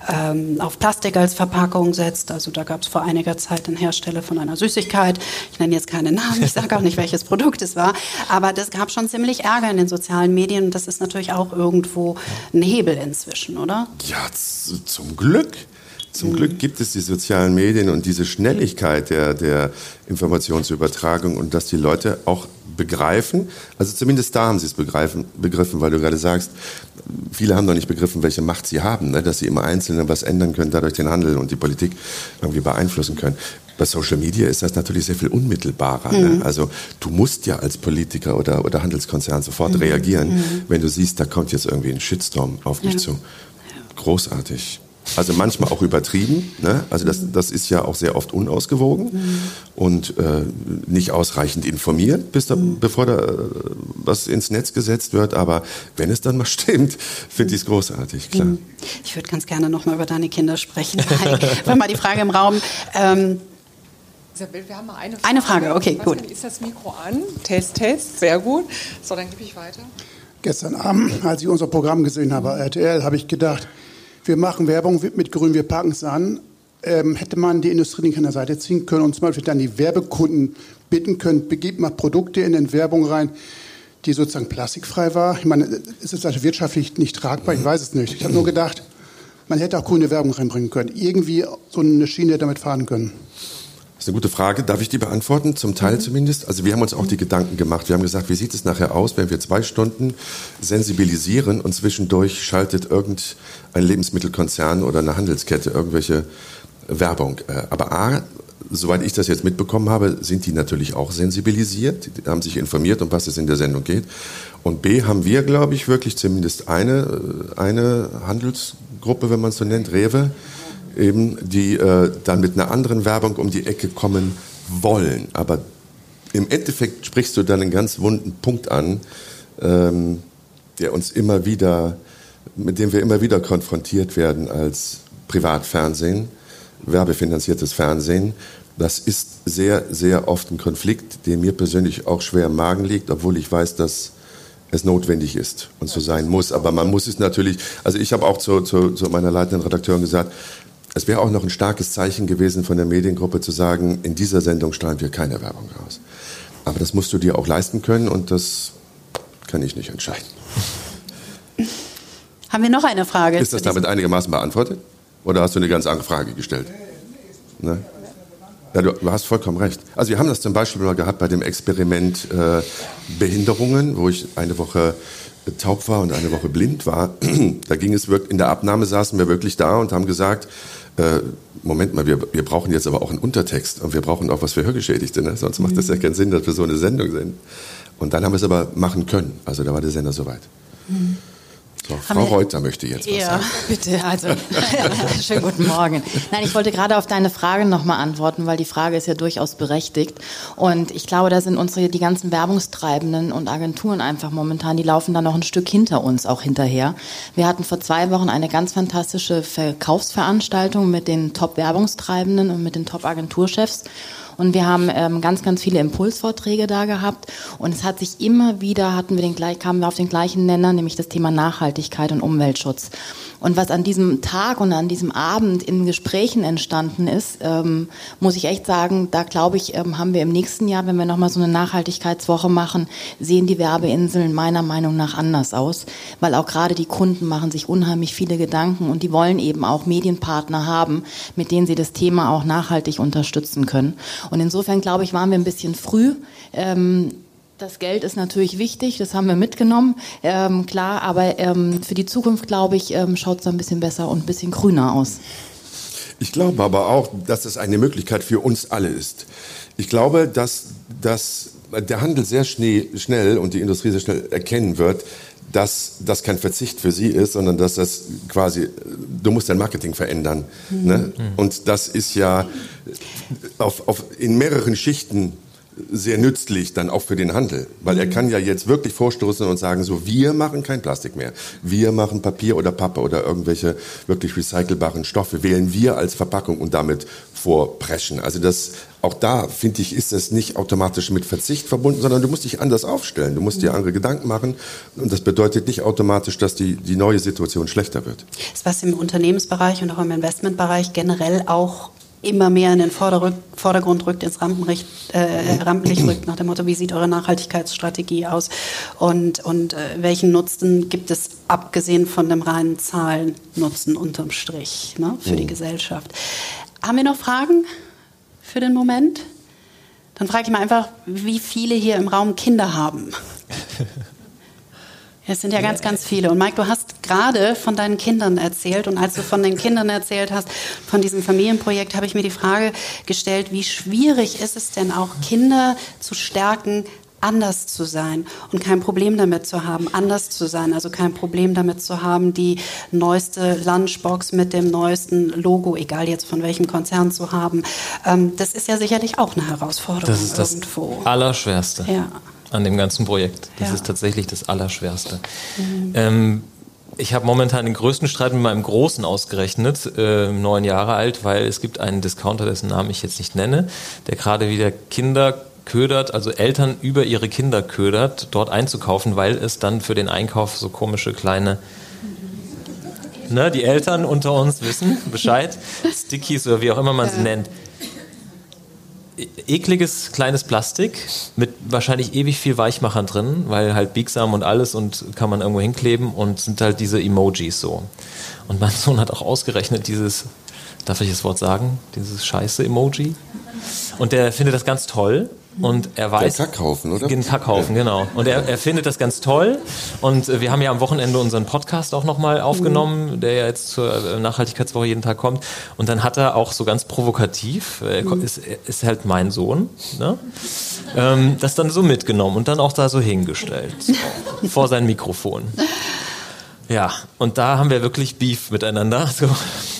[SPEAKER 2] ähm, auf Plastik als Verpackung setzt. Also da gab es vor einiger Zeit einen Hersteller von einer Süßigkeit. Ich nenne jetzt keine Namen, ich sage auch nicht, welches Produkt es war, aber das gab schon ziemlich Ärger in den sozialen Medien. Und das ist natürlich auch irgendwo ein Hebel inzwischen, oder?
[SPEAKER 3] Ja, zum Glück. Zum mhm. Glück gibt es die sozialen Medien und diese Schnelligkeit der, der Informationsübertragung und dass die Leute auch begreifen, also zumindest da haben sie es begreifen, begriffen, weil du gerade sagst, viele haben noch nicht begriffen, welche Macht sie haben, ne? dass sie immer Einzelne was ändern können, dadurch den Handel und die Politik irgendwie beeinflussen können. Bei Social Media ist das natürlich sehr viel unmittelbarer. Ne? Mhm. Ne? Also du musst ja als Politiker oder, oder Handelskonzern sofort mhm. reagieren, mhm. wenn du siehst, da kommt jetzt irgendwie ein Shitstorm auf mich ja. zu. Großartig. Also manchmal auch übertrieben. Ne? Also das, das ist ja auch sehr oft unausgewogen mhm. und äh, nicht ausreichend informiert, bis da, mhm. bevor da äh, was ins Netz gesetzt wird. Aber wenn es dann mal stimmt, finde ich es großartig, klar. Mhm.
[SPEAKER 2] Ich würde ganz gerne nochmal über deine Kinder sprechen. War mal die Frage im Raum. Ähm,
[SPEAKER 5] Isabel, wir haben mal eine
[SPEAKER 2] Frage. Eine Frage, okay, gut.
[SPEAKER 5] Ist das Mikro an? Test, Test, sehr gut. So, dann gebe ich weiter.
[SPEAKER 6] Gestern Abend, als ich unser Programm gesehen habe, RTL, habe ich gedacht, wir machen Werbung mit Grün, wir packen es an. Ähm, hätte man die Industrie nicht an der Seite ziehen können und zum Beispiel dann die Werbekunden bitten können, begebt mal Produkte in den Werbung rein, die sozusagen plastikfrei war. Ich meine, ist es also wirtschaftlich nicht tragbar? Ich weiß es nicht. Ich habe nur gedacht, man hätte auch grüne Werbung reinbringen können. Irgendwie so eine Schiene damit fahren können.
[SPEAKER 3] Das ist eine gute Frage. Darf ich die beantworten? Zum Teil mhm. zumindest. Also wir haben uns auch die Gedanken gemacht. Wir haben gesagt, wie sieht es nachher aus, wenn wir zwei Stunden sensibilisieren und zwischendurch schaltet irgendein Lebensmittelkonzern oder eine Handelskette irgendwelche Werbung. Äh, aber A, soweit ich das jetzt mitbekommen habe, sind die natürlich auch sensibilisiert, die haben sich informiert, um was es in der Sendung geht. Und B, haben wir, glaube ich, wirklich zumindest eine, äh, eine Handelsgruppe, wenn man es so nennt, Rewe, eben, die äh, dann mit einer anderen Werbung um die Ecke kommen wollen. Aber im Endeffekt sprichst du dann einen ganz wunden Punkt an, ähm, der uns immer wieder, mit dem wir immer wieder konfrontiert werden als Privatfernsehen, werbefinanziertes Fernsehen, Das ist sehr, sehr oft ein Konflikt, der mir persönlich auch schwer im Magen liegt, obwohl ich weiß, dass es notwendig ist und so sein muss. Aber man muss es natürlich, also ich habe auch zu, zu, zu meiner leitenden Redakteurin gesagt, es wäre auch noch ein starkes Zeichen gewesen von der Mediengruppe zu sagen, in dieser Sendung strahlen wir keine Werbung raus. Aber das musst du dir auch leisten können und das kann ich nicht entscheiden.
[SPEAKER 2] Haben wir noch eine Frage?
[SPEAKER 3] Ist das damit einigermaßen beantwortet? Oder hast du eine ganz andere Frage gestellt? Ne? Ja, du, du, hast vollkommen recht. Also wir haben das zum Beispiel mal gehabt bei dem Experiment äh, Behinderungen, wo ich eine Woche taub war und eine Woche blind war. da ging es wirklich, in der Abnahme saßen wir wirklich da und haben gesagt, äh, Moment mal, wir, wir brauchen jetzt aber auch einen Untertext und wir brauchen auch was für Hörgeschädigte, ne? sonst macht das ja keinen Sinn, dass wir so eine Sendung sind. Und dann haben wir es aber machen können. Also da war der Sender soweit. Mhm. So, Frau Reuter möchte jetzt was
[SPEAKER 7] ja,
[SPEAKER 3] sagen.
[SPEAKER 7] bitte. Also, schönen guten Morgen. Nein, ich wollte gerade auf deine Frage nochmal antworten, weil die Frage ist ja durchaus berechtigt. Und ich glaube, da sind unsere, die ganzen Werbungstreibenden und Agenturen einfach momentan, die laufen da noch ein Stück hinter uns auch hinterher. Wir hatten vor zwei Wochen eine ganz fantastische Verkaufsveranstaltung mit den Top-Werbungstreibenden und mit den Top-Agenturchefs. Und wir haben ähm, ganz, ganz viele Impulsvorträge da gehabt. Und es hat sich immer wieder, hatten wir den, kamen wir auf den gleichen Nenner, nämlich das Thema Nachhaltigkeit und Umweltschutz. Und was an diesem Tag und an diesem Abend in Gesprächen entstanden ist, ähm, muss ich echt sagen, da glaube ich, ähm, haben wir im nächsten Jahr, wenn wir nochmal so eine Nachhaltigkeitswoche machen, sehen die Werbeinseln meiner Meinung nach anders aus, weil auch gerade die Kunden machen sich unheimlich viele Gedanken und die wollen eben auch Medienpartner haben, mit denen sie das Thema auch nachhaltig unterstützen können. Und insofern glaube ich, waren wir ein bisschen früh. Ähm, das Geld ist natürlich wichtig, das haben wir mitgenommen, ähm, klar, aber ähm, für die Zukunft, glaube ich, ähm, schaut es ein bisschen besser und ein bisschen grüner aus.
[SPEAKER 3] Ich glaube aber auch, dass es eine Möglichkeit für uns alle ist. Ich glaube, dass, dass der Handel sehr schnell, und die Industrie sehr schnell erkennen wird, dass das kein Verzicht für sie ist, sondern dass das quasi, du musst dein Marketing verändern. Mhm. Ne? Und das ist ja auf, auf, in mehreren Schichten sehr nützlich dann auch für den Handel, weil er mhm. kann ja jetzt wirklich vorstoßen und sagen, so wir machen kein Plastik mehr, wir machen Papier oder Pappe oder irgendwelche wirklich recycelbaren Stoffe, wählen wir als Verpackung und damit vorpreschen. Also das, auch da finde ich, ist das nicht automatisch mit Verzicht verbunden, sondern du musst dich anders aufstellen, du musst dir mhm. andere Gedanken machen und das bedeutet nicht automatisch, dass die, die neue Situation schlechter wird.
[SPEAKER 2] Das was im Unternehmensbereich und auch im Investmentbereich generell auch immer mehr in den Vordergrund rückt, ins Rampenlicht, äh, Rampenlicht rückt, nach dem Motto, wie sieht eure Nachhaltigkeitsstrategie aus und, und äh, welchen Nutzen gibt es, abgesehen von dem reinen Zahlennutzen unterm Strich ne, für mhm. die Gesellschaft. Haben wir noch Fragen für den Moment? Dann frage ich mal einfach, wie viele hier im Raum Kinder haben. Es sind ja ganz, ganz viele. Und Mike, du hast gerade von deinen Kindern erzählt. Und als du von den Kindern erzählt hast, von diesem Familienprojekt, habe ich mir die Frage gestellt, wie schwierig ist es denn auch, Kinder zu stärken, anders zu sein und kein Problem damit zu haben, anders zu sein. Also kein Problem damit zu haben, die neueste Lunchbox mit dem neuesten Logo, egal jetzt von welchem Konzern zu haben. Ähm, das ist ja sicherlich auch eine Herausforderung.
[SPEAKER 4] Das ist das irgendwo. Allerschwerste. Ja an dem ganzen Projekt. Das ja. ist tatsächlich das Allerschwerste. Mhm. Ähm, ich habe momentan den größten Streit mit meinem Großen ausgerechnet, äh, neun Jahre alt, weil es gibt einen Discounter, dessen Namen ich jetzt nicht nenne, der gerade wieder Kinder ködert, also Eltern über ihre Kinder ködert, dort einzukaufen, weil es dann für den Einkauf so komische kleine Ne, die Eltern unter uns wissen Bescheid, Stickies oder wie auch immer man sie nennt, ekliges kleines Plastik mit wahrscheinlich ewig viel Weichmachern drin, weil halt biegsam und alles und kann man irgendwo hinkleben und sind halt diese Emojis so. Und mein Sohn hat auch ausgerechnet dieses, darf ich das Wort sagen, dieses scheiße Emoji. Und der findet das ganz toll und er weiß.
[SPEAKER 3] Der Kackhaufen, oder?
[SPEAKER 4] Den Kackhaufen, ja. genau. Und er, er findet das ganz toll. Und wir haben ja am Wochenende unseren Podcast auch nochmal aufgenommen, mhm. der ja jetzt zur äh, Nachhaltigkeitswoche jeden Tag kommt. Und dann hat er auch so ganz provokativ, er mhm. ist, ist halt mein Sohn, ne? ähm, das dann so mitgenommen und dann auch da so hingestellt. So, vor sein Mikrofon. Ja, und da haben wir wirklich Beef miteinander, so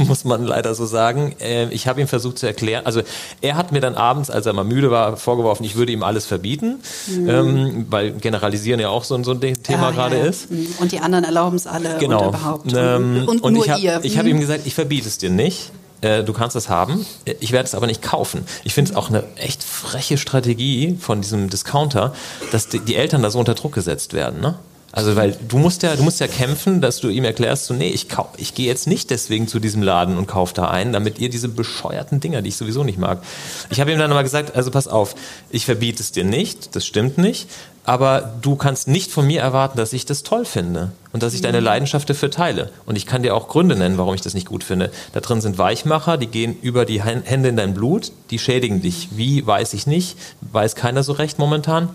[SPEAKER 4] muss man leider so sagen. Ähm, ich habe ihm versucht zu erklären, also er hat mir dann abends, als er mal müde war, vorgeworfen, ich würde ihm alles verbieten, mhm. ähm, weil Generalisieren ja auch so, so ein Thema ah, gerade ja. ist.
[SPEAKER 2] Mhm. Und die anderen erlauben es alle
[SPEAKER 4] genau.
[SPEAKER 2] und überhaupt.
[SPEAKER 4] Ähm, und, und, und ich habe hab ihm mhm. gesagt, ich verbiete es dir nicht. äh, du kannst es haben, ich werde es aber nicht kaufen. Ich finde es auch eine echt freche Strategie von diesem Discounter, dass die, die Eltern da so unter Druck gesetzt werden. Ne? Also weil du musst ja, du musst ja kämpfen, dass du ihm erklärst, so nee, ich kau ich gehe jetzt nicht deswegen zu diesem Laden und kauf da ein, damit ihr diese bescheuerten Dinger, die ich sowieso nicht mag. Ich habe ihm dann aber gesagt, also pass auf, ich verbiete es dir nicht, das stimmt nicht, aber du kannst nicht von mir erwarten, dass ich das toll finde und dass ich deine Leidenschaft dafür teile. Und ich kann dir auch Gründe nennen, warum ich das nicht gut finde. Da drin sind Weichmacher, die gehen über die Hände in dein Blut, die schädigen dich. Wie, weiß ich nicht, weiß keiner so recht momentan.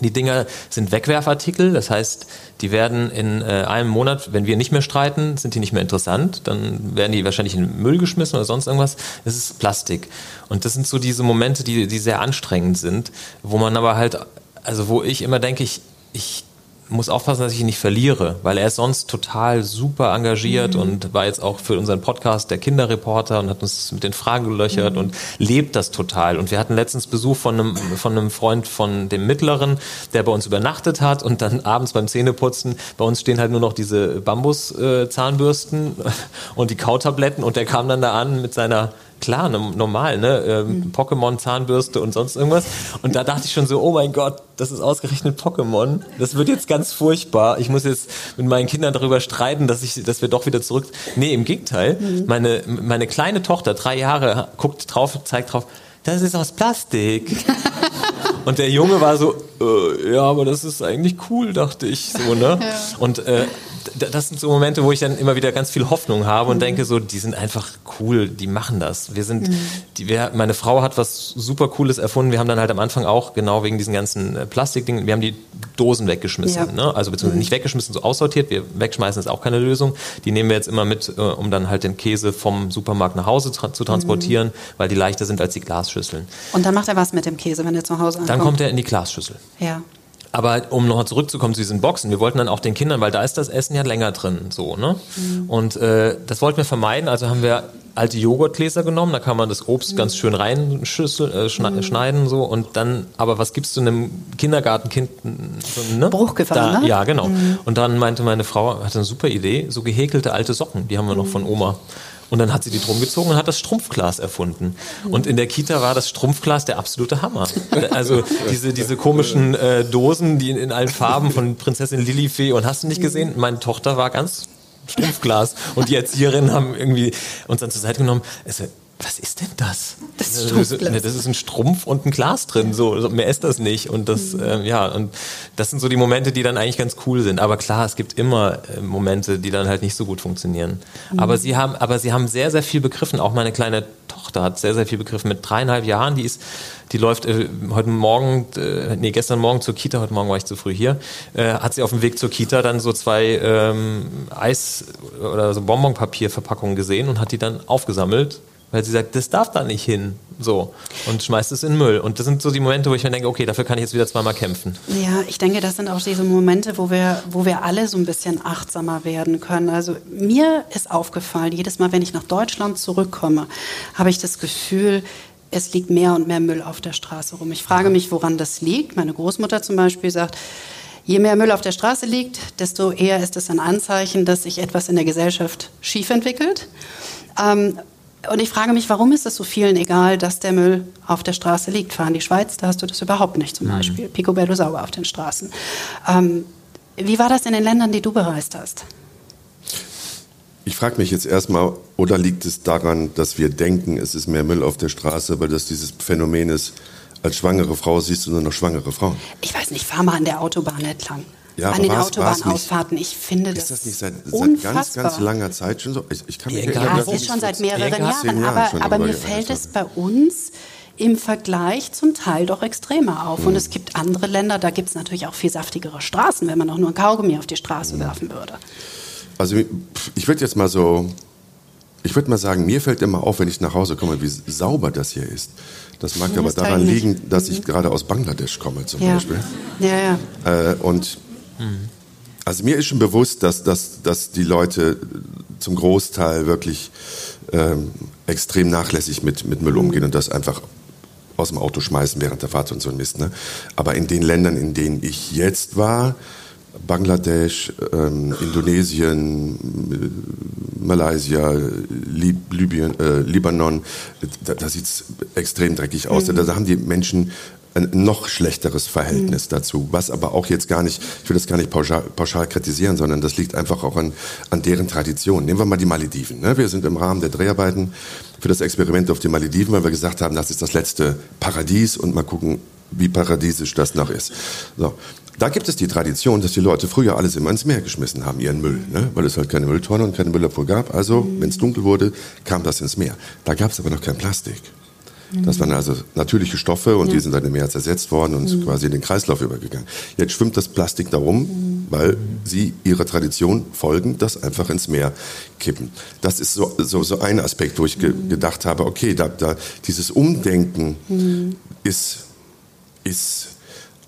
[SPEAKER 4] Die Dinger sind Wegwerfartikel, das heißt, die werden in äh, einem Monat, wenn wir nicht mehr streiten, sind die nicht mehr interessant, dann werden die wahrscheinlich in den Müll geschmissen oder sonst irgendwas. Es ist Plastik. Und das sind so diese Momente, die, die sehr anstrengend sind, wo man aber halt, also wo ich immer denke, ich, ich muss aufpassen, dass ich ihn nicht verliere, weil er ist sonst total super engagiert mhm. und war jetzt auch für unseren Podcast der Kinderreporter und hat uns mit den Fragen gelöchert mhm. und lebt das total. Und wir hatten letztens Besuch von einem, von einem Freund von dem Mittleren, der bei uns übernachtet hat und dann abends beim Zähneputzen, bei uns stehen halt nur noch diese Bambus-Zahnbürsten äh, und die Kautabletten und der kam dann da an mit seiner klar, normal, ne? Ähm, mhm. Pokémon, Zahnbürste und sonst irgendwas. Und da dachte ich schon so, oh mein Gott, das ist ausgerechnet Pokémon. Das wird jetzt ganz furchtbar. Ich muss jetzt mit meinen Kindern darüber streiten, dass ich, dass wir doch wieder zurück. Nee, im Gegenteil. Mhm. Meine, meine kleine Tochter, drei Jahre, guckt drauf, zeigt drauf, das ist aus Plastik. Und der Junge war so, äh, ja, aber das ist eigentlich cool, dachte ich so, ne? Ja. Und äh, das sind so Momente, wo ich dann immer wieder ganz viel Hoffnung habe und mhm. denke so, die sind einfach cool, die machen das. Wir sind, mhm. die, wir, meine Frau hat was super Cooles erfunden. Wir haben dann halt am Anfang auch genau wegen diesen ganzen äh, Plastikdingen, wir haben die Dosen weggeschmissen, ja. ne? also beziehungsweise mhm. nicht weggeschmissen, so aussortiert. Wir wegschmeißen ist auch keine Lösung. Die nehmen wir jetzt immer mit, äh, um dann halt den Käse vom Supermarkt nach Hause tra zu transportieren, mhm. weil die leichter sind als die Glasschüsseln.
[SPEAKER 2] Und dann macht er was mit dem Käse, wenn er zu Hause ankommt?
[SPEAKER 4] Dann kommt er in die Glasschüssel.
[SPEAKER 2] Ja.
[SPEAKER 4] Aber um noch zurückzukommen zu diesen Boxen, wir wollten dann auch den Kindern, weil da ist das Essen ja länger drin, so, ne? Mhm. Und äh, das wollten wir vermeiden, also haben wir alte Joghurtgläser genommen, da kann man das Obst mhm. ganz schön reinschüssel, äh, schneiden, mhm. so und dann, aber was gibst du einem Kindergartenkind?
[SPEAKER 2] So, ne? Bruchgefahr,
[SPEAKER 4] da,
[SPEAKER 2] ne?
[SPEAKER 4] Ja, genau. Mhm. Und dann meinte meine Frau, hatte eine super Idee, so gehäkelte alte Socken, die haben wir noch von Oma. Und dann hat sie die drum gezogen und hat das Strumpfglas erfunden. Und in der Kita war das Strumpfglas der absolute Hammer. Also diese, diese komischen äh, Dosen, die in, in allen Farben von Prinzessin Lilifee und hast du nicht gesehen? Meine Tochter war ganz Strumpfglas. Und die Erzieherinnen haben irgendwie uns dann zur Seite genommen. Es, was ist denn das?
[SPEAKER 2] Das ist, Strumpfglas.
[SPEAKER 4] das ist ein Strumpf und ein Glas drin, so mehr ist das nicht. Und das, mhm. ähm, ja, und das sind so die Momente, die dann eigentlich ganz cool sind. Aber klar, es gibt immer äh, Momente, die dann halt nicht so gut funktionieren. Mhm. Aber sie haben, aber sie haben sehr, sehr viel begriffen. Auch meine kleine Tochter hat sehr, sehr viel begriffen. Mit dreieinhalb Jahren, die ist, die läuft äh, heute Morgen, äh, nee, gestern Morgen zur Kita, heute Morgen war ich zu früh hier, äh, hat sie auf dem Weg zur Kita dann so zwei ähm, Eis- oder so Bonbonpapierverpackungen gesehen und hat die dann aufgesammelt weil sie sagt, das darf da nicht hin. So. Und schmeißt es in den Müll. Und das sind so die Momente, wo ich mir denke, okay, dafür kann ich jetzt wieder zweimal kämpfen.
[SPEAKER 2] Ja, ich denke, das sind auch diese Momente, wo wir, wo wir alle so ein bisschen achtsamer werden können. Also mir ist aufgefallen, jedes Mal, wenn ich nach Deutschland zurückkomme, habe ich das Gefühl, es liegt mehr und mehr Müll auf der Straße rum. Ich frage mich, woran das liegt. Meine Großmutter zum Beispiel sagt, Je mehr Müll auf der Straße liegt, desto eher ist es ein Anzeichen, dass sich etwas in der Gesellschaft schief entwickelt. Ähm, und ich frage mich, warum ist es so vielen egal, dass der Müll auf der Straße liegt? Fahren die Schweiz, da hast du das überhaupt nicht zum mhm. Beispiel. Picobello sauber auf den Straßen. Ähm, wie war das in den Ländern, die du bereist hast?
[SPEAKER 3] Ich frage mich jetzt erstmal, oder liegt es daran, dass wir denken, es ist mehr Müll auf der Straße, weil das dieses Phänomen ist, als schwangere Frau siehst du nur noch schwangere Frauen?
[SPEAKER 2] Ich weiß nicht, fahr mal an der Autobahn entlang ja, an den Autobahnausfahrten. Ich finde das.
[SPEAKER 3] Ist das nicht seit, seit ganz, ganz langer Zeit schon so?
[SPEAKER 2] Ich, ich kann mich ja, ja, es ist schon seit mehreren Jahren, aber, aber mir fällt es bei uns im Vergleich zum Teil doch extremer auf. Mhm. Und es gibt andere Länder, da gibt es natürlich auch viel saftigere Straßen, wenn man auch nur ein Kaugummi auf die Straße mhm. werfen würde.
[SPEAKER 3] Also ich würde jetzt mal so, ich würde mal sagen, mir fällt immer auf, wenn ich nach Hause komme, wie sauber das hier ist. Das mag das aber daran liegen, dass ich mhm. gerade aus Bangladesch komme zum
[SPEAKER 2] ja.
[SPEAKER 3] Beispiel.
[SPEAKER 2] Ja,
[SPEAKER 3] ja. Äh, und also mir ist schon bewusst, dass, dass, dass die Leute zum Großteil wirklich ähm, extrem nachlässig mit, mit Müll umgehen und das einfach aus dem Auto schmeißen während der Fahrt und so ein Mist. Ne? Aber in den Ländern, in denen ich jetzt war, Bangladesch, ähm, Indonesien, Malaysia, Lib Libyen, äh, Libanon, da, da sieht es extrem dreckig aus. Mhm. Da, da haben die Menschen ein noch schlechteres Verhältnis mhm. dazu, was aber auch jetzt gar nicht, ich will das gar nicht pauschal, pauschal kritisieren, sondern das liegt einfach auch an, an deren Tradition. Nehmen wir mal die Malediven. Ne? Wir sind im Rahmen der Dreharbeiten für das Experiment auf den Malediven, weil wir gesagt haben, das ist das letzte Paradies und mal gucken, wie paradiesisch das noch ist. So. Da gibt es die Tradition, dass die Leute früher alles immer ins Meer geschmissen haben, ihren Müll, ne? weil es halt keine Mülltonne und keine Müllabfuhr gab. Also, mhm. wenn es dunkel wurde, kam das ins Meer. Da gab es aber noch kein Plastik. Das waren also natürliche Stoffe und ja. die sind dann im Meer zersetzt worden und mhm. quasi in den Kreislauf übergegangen. Jetzt schwimmt das Plastik darum, mhm. weil sie ihrer Tradition folgen, das einfach ins Meer kippen. Das ist so, so, so ein Aspekt, wo ich ge mhm. gedacht habe, okay, da, da, dieses Umdenken mhm. ist, ist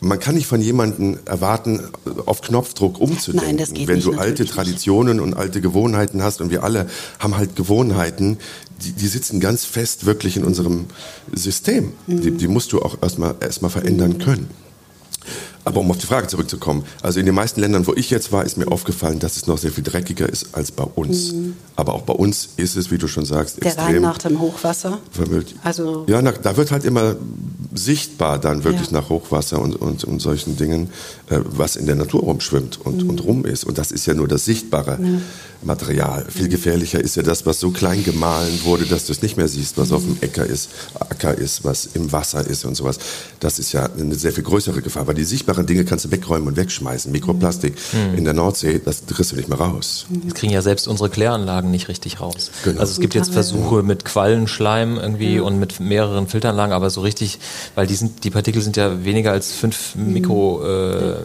[SPEAKER 3] man kann nicht von jemandem erwarten, auf Knopfdruck umzudenken. Nein, das geht Wenn du alte Traditionen und alte Gewohnheiten hast und wir alle haben halt Gewohnheiten, die, die sitzen ganz fest wirklich in unserem System. Mhm. Die, die, musst du auch erstmal erstmal verändern mhm. können. Aber um auf die Frage zurückzukommen, also in den meisten Ländern, wo ich jetzt war, ist mir aufgefallen, dass es noch sehr viel dreckiger ist als bei uns. Mhm. Aber auch bei uns ist es, wie du schon sagst,
[SPEAKER 2] Der extrem Rhein nach dem Hochwasser.
[SPEAKER 3] Vermüllt. Also ja, na, da wird halt immer sichtbar dann wirklich ja. nach Hochwasser und, und, und solchen Dingen, äh, was in der Natur rumschwimmt und, mhm. und rum ist. Und das ist ja nur das Sichtbare. Ja. Material. Viel gefährlicher ist ja das, was so klein gemahlen wurde, dass du es nicht mehr siehst, was auf dem Äcker ist, Acker ist, was im Wasser ist und sowas. Das ist ja eine sehr viel größere Gefahr, weil die sichtbaren Dinge kannst du wegräumen und wegschmeißen. Mikroplastik mhm. in der Nordsee, das kriegst du nicht mehr raus.
[SPEAKER 4] Das kriegen ja selbst unsere Kläranlagen nicht richtig raus. Genau. Also es gibt jetzt Versuche mit Quallenschleim irgendwie mhm. und mit mehreren Filteranlagen, aber so richtig, weil die sind, die Partikel sind ja weniger als fünf Mikro, äh,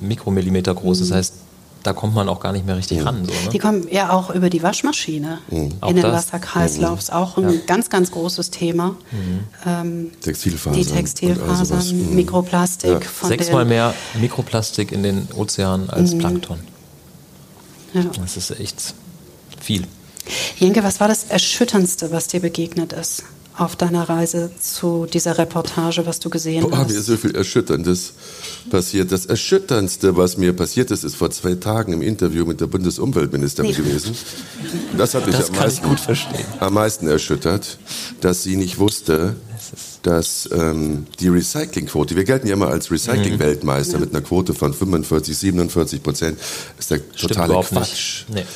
[SPEAKER 4] Mikromillimeter groß. Das heißt, da kommt man auch gar nicht mehr richtig mhm. ran. So, ne?
[SPEAKER 2] Die kommen ja auch über die Waschmaschine mhm. in den das? Wasserkreislauf. Ist auch ein ja. ganz, ganz großes Thema. Mhm.
[SPEAKER 3] Ähm, Textilfasern.
[SPEAKER 2] Die Textilfasern, mhm. Mikroplastik. Ja.
[SPEAKER 4] Sechsmal mehr Mikroplastik in den Ozeanen als mhm. Plankton. Ja. Das ist echt viel.
[SPEAKER 2] Jenke, was war das Erschütterndste, was dir begegnet ist? Auf deiner Reise zu dieser Reportage, was du gesehen Boah, hast?
[SPEAKER 3] Mir ist so viel Erschütterndes passiert. Das Erschütterndste, was mir passiert ist, ist vor zwei Tagen im Interview mit der Bundesumweltministerin nee. gewesen. Das hat mich das am, meisten, am meisten erschüttert, dass sie nicht wusste, dass ähm, die Recyclingquote, wir gelten ja immer als Recycling-Weltmeister mhm. mit einer Quote von 45, 47 Prozent, ist der totale Quatsch. Nee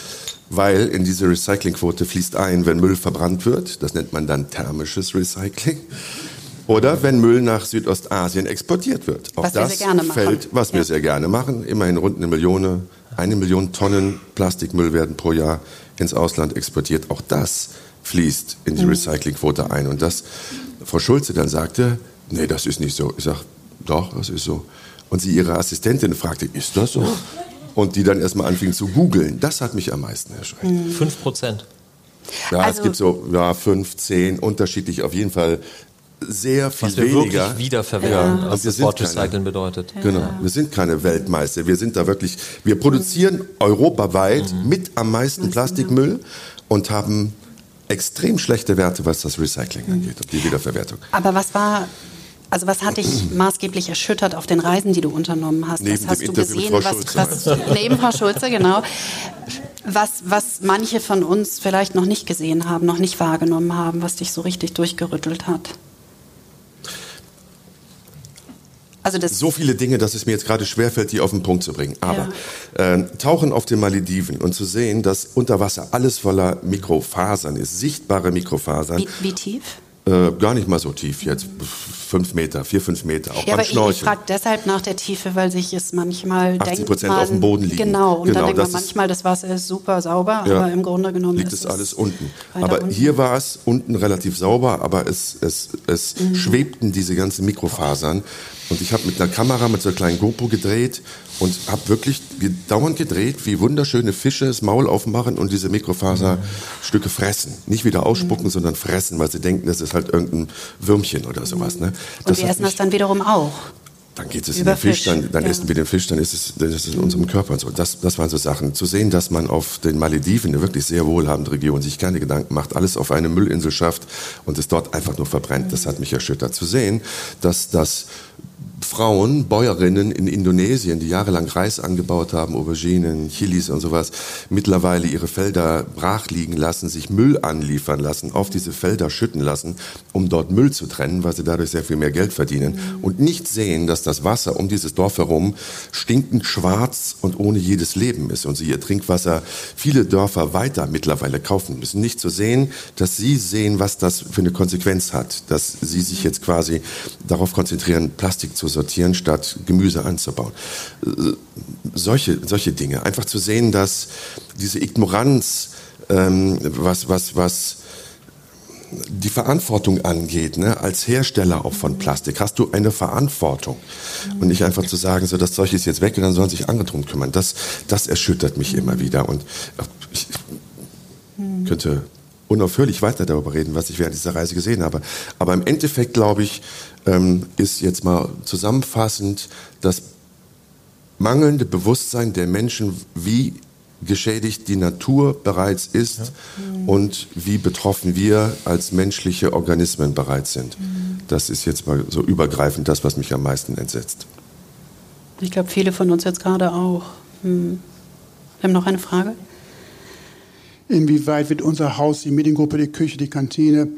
[SPEAKER 3] weil in diese Recyclingquote fließt ein, wenn Müll verbrannt wird, das nennt man dann thermisches Recycling. Oder wenn Müll nach Südostasien exportiert wird.
[SPEAKER 2] Auch was das wir
[SPEAKER 3] fällt, was ja. wir sehr gerne machen. Immerhin rund eine Million, eine Million Tonnen Plastikmüll werden pro Jahr ins Ausland exportiert. Auch das fließt in die mhm. Recyclingquote ein. Und das, Frau Schulze dann sagte, nee, das ist nicht so. Ich sage, doch, das ist so. Und sie ihre Assistentin fragte, ist das so? und die dann erstmal anfingen zu googeln. Das hat mich am meisten erschreckt. Mhm.
[SPEAKER 4] Fünf Prozent.
[SPEAKER 3] Ja, also, es gibt so ja, fünf, zehn, unterschiedlich auf jeden Fall sehr viel
[SPEAKER 4] Was wir
[SPEAKER 3] weniger.
[SPEAKER 4] Wirklich wiederverwerten, ja. was das Wort Recyceln bedeutet.
[SPEAKER 3] Genau, wir sind keine Weltmeister. Wir sind da wirklich, wir produzieren mhm. europaweit mhm. mit am meisten Plastikmüll und haben extrem schlechte Werte, was das Recycling angeht und die Wiederverwertung.
[SPEAKER 2] Aber was war also was hat dich maßgeblich erschüttert auf den Reisen, die du unternommen hast?
[SPEAKER 3] Neben
[SPEAKER 2] was hast
[SPEAKER 3] du
[SPEAKER 2] Interview gesehen? was, was, neben Frau Schulze, genau. Was, was manche von uns vielleicht noch nicht gesehen haben, noch nicht wahrgenommen haben, was dich so richtig durchgerüttelt hat?
[SPEAKER 3] Also so viele Dinge, dass es mir jetzt gerade schwerfällt, die auf den Punkt zu bringen. Aber ja. äh, tauchen auf den Malediven und zu sehen, dass unter Wasser alles voller Mikrofasern ist, sichtbare Mikrofasern.
[SPEAKER 2] Wie, wie tief?
[SPEAKER 3] Äh, gar nicht mal so tief jetzt. Fünf Meter, vier, fünf Meter.
[SPEAKER 2] Auch ja, aber ich, ich frage deshalb nach der Tiefe, weil sich es manchmal 80
[SPEAKER 3] Prozent auf dem Boden liegen.
[SPEAKER 2] Genau, und genau, dann denkt man manchmal, das Wasser ist super sauber, ja, aber im Grunde genommen
[SPEAKER 3] liegt es alles unten. Aber unten. hier war es unten relativ sauber, aber es, es, es mhm. schwebten diese ganzen Mikrofasern und ich habe mit einer Kamera, mit so einer kleinen GoPro gedreht und habe wirklich dauernd gedreht, wie wunderschöne Fische das Maul aufmachen und diese Mikrofaserstücke fressen. Nicht wieder ausspucken, mhm. sondern fressen, weil sie denken, das ist halt irgendein Würmchen oder sowas. Ne?
[SPEAKER 2] und wir essen das dann wiederum auch.
[SPEAKER 3] Dann geht es in den Fisch, dann, dann ja. essen wir den Fisch, dann ist es, das ist in unserem Körper. Und so. Das, das waren so Sachen. Zu sehen, dass man auf den Malediven, eine wirklich sehr wohlhabende Region, sich keine Gedanken macht, alles auf eine Müllinsel schafft und es dort einfach nur verbrennt, das hat mich erschüttert. Zu sehen, dass das Frauen, Bäuerinnen in Indonesien, die jahrelang Reis angebaut haben, Auberginen, Chilis und sowas, mittlerweile ihre Felder brach liegen lassen, sich Müll anliefern lassen, auf diese Felder schütten lassen, um dort Müll zu trennen, weil sie dadurch sehr viel mehr Geld verdienen und nicht sehen, dass das Wasser um dieses Dorf herum stinkend schwarz und ohne jedes Leben ist und sie ihr Trinkwasser viele Dörfer weiter mittlerweile kaufen müssen. Nicht zu sehen, dass sie sehen, was das für eine Konsequenz hat, dass sie sich jetzt quasi darauf konzentrieren, Plastik zu sortieren, statt Gemüse anzubauen. Äh, solche, solche Dinge. Einfach zu sehen, dass diese Ignoranz, ähm, was, was, was die Verantwortung angeht, ne, als Hersteller auch von Plastik, hast du eine Verantwortung. Und nicht einfach zu sagen, so das Zeug ist jetzt weg und dann sollen sich andere drum kümmern. Das, das erschüttert mich immer wieder. Und ich könnte unaufhörlich weiter darüber reden, was ich während dieser Reise gesehen habe. Aber im Endeffekt, glaube ich, ähm, ist jetzt mal zusammenfassend das mangelnde Bewusstsein der Menschen, wie geschädigt die Natur bereits ist ja. und wie betroffen wir als menschliche Organismen bereits sind. Mhm. Das ist jetzt mal so übergreifend das, was mich am meisten entsetzt.
[SPEAKER 2] Ich glaube, viele von uns jetzt gerade auch. Hm. Wir haben noch eine Frage.
[SPEAKER 6] Inwieweit wird unser Haus, die Mediengruppe, die Küche, die Kantine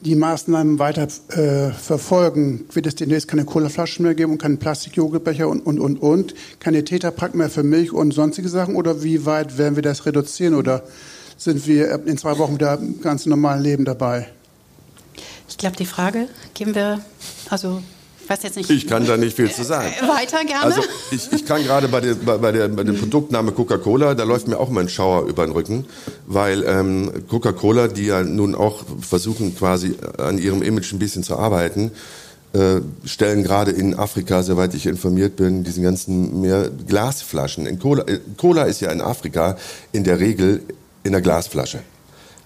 [SPEAKER 6] die Maßnahmen weiter äh, verfolgen, wird es demnächst keine Colaflaschen mehr geben und keinen Plastikjoghurtbecher und, und, und, und, keine Tetrapack mehr für Milch und sonstige Sachen? Oder wie weit werden wir das reduzieren? Oder sind wir in zwei Wochen wieder im ganz normalen Leben dabei?
[SPEAKER 2] Ich glaube, die Frage geben wir, also weiß jetzt nicht.
[SPEAKER 3] Ich kann da nicht viel zu sagen.
[SPEAKER 2] Äh, weiter gerne.
[SPEAKER 3] Also ich, ich kann gerade bei, der, bei, der, bei dem Produktname Coca-Cola, da läuft mir auch mal ein Schauer über den Rücken, weil ähm, Coca-Cola, die ja nun auch versuchen quasi an ihrem Image ein bisschen zu arbeiten, äh, stellen gerade in Afrika, soweit ich informiert bin, diesen ganzen mehr Glasflaschen. In Cola, äh, Cola ist ja in Afrika in der Regel in der Glasflasche.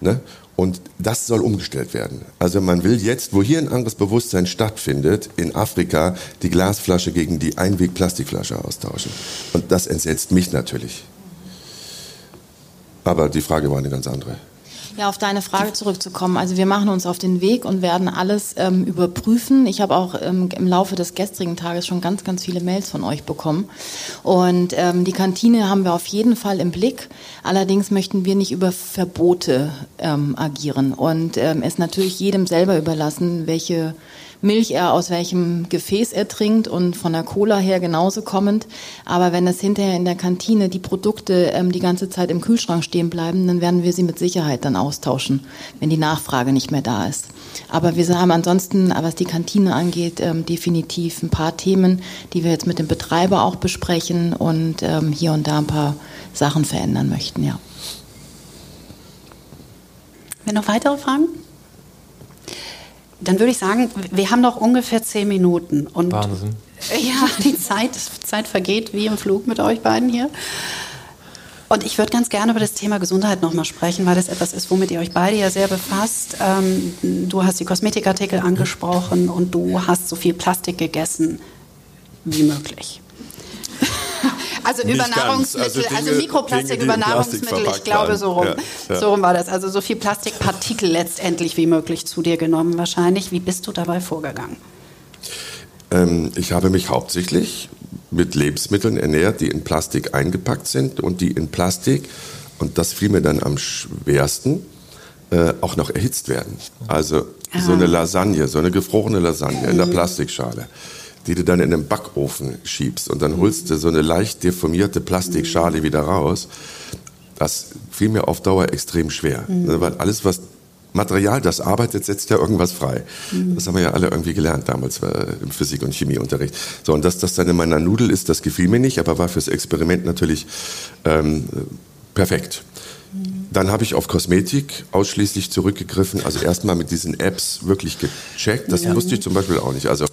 [SPEAKER 3] Ne? Und das soll umgestellt werden. Also man will jetzt, wo hier ein anderes Bewusstsein stattfindet, in Afrika die Glasflasche gegen die Einweg-Plastikflasche austauschen. Und das entsetzt mich natürlich. Aber die Frage war eine ganz andere.
[SPEAKER 7] Ja, auf deine Frage zurückzukommen. Also wir machen uns auf den Weg und werden alles ähm, überprüfen. Ich habe auch ähm, im Laufe des gestrigen Tages schon ganz, ganz viele Mails von euch bekommen. Und ähm, die Kantine haben wir auf jeden Fall im Blick. Allerdings möchten wir nicht über Verbote ähm, agieren und ähm, es natürlich jedem selber überlassen, welche Milch er aus welchem Gefäß er trinkt und von der Cola her genauso kommend. Aber wenn es hinterher in der Kantine die Produkte ähm, die ganze Zeit im Kühlschrank stehen bleiben, dann werden wir sie mit Sicherheit dann austauschen, wenn die Nachfrage nicht mehr da ist. Aber wir haben ansonsten, was die Kantine angeht, ähm, definitiv ein paar Themen, die wir jetzt mit dem Betreiber auch besprechen und ähm, hier und da ein paar Sachen verändern möchten, ja.
[SPEAKER 2] Wenn noch weitere Fragen? Dann würde ich sagen, wir haben noch ungefähr zehn Minuten. Und
[SPEAKER 4] Wahnsinn.
[SPEAKER 2] Ja, die Zeit, Zeit vergeht wie im Flug mit euch beiden hier. Und ich würde ganz gerne über das Thema Gesundheit nochmal sprechen, weil das etwas ist, womit ihr euch beide ja sehr befasst. Ähm, du hast die Kosmetikartikel angesprochen und du hast so viel Plastik gegessen wie möglich. Also über Nahrungsmittel.
[SPEAKER 3] Also
[SPEAKER 2] also, Mikroplastik
[SPEAKER 3] Dinge,
[SPEAKER 2] über Nahrungsmittel, ich glaube so rum.
[SPEAKER 3] Ja, ja.
[SPEAKER 2] So rum war das. Also so viel Plastikpartikel letztendlich wie möglich zu dir genommen wahrscheinlich. Wie bist du dabei vorgegangen?
[SPEAKER 3] Ähm, ich habe mich hauptsächlich mit Lebensmitteln ernährt, die in Plastik eingepackt sind und die in Plastik, und das fiel mir dann am schwersten, äh, auch noch erhitzt werden. Also so
[SPEAKER 2] Ah.
[SPEAKER 3] eine Lasagne, so eine gefrorene Lasagne in der Plastikschale, die du dann in den Backofen schiebst und dann holst du so eine leicht deformierte Plastikschale wieder raus. Das fiel mir auf Dauer extrem schwer, ne, weil alles, was Material, das arbeitet, setzt ja irgendwas frei. Das haben wir ja alle irgendwie gelernt damals äh, im Physik- und Chemieunterricht. So, und dass das dann in meiner Nudel ist, das gefiel mir nicht, aber war fürs Experiment natürlich ähm, perfekt. Dann habe ich auf Kosmetik ausschließlich zurückgegriffen, also erstmal mit diesen Apps wirklich gecheckt. Das wusste ich zum Beispiel auch nicht. Also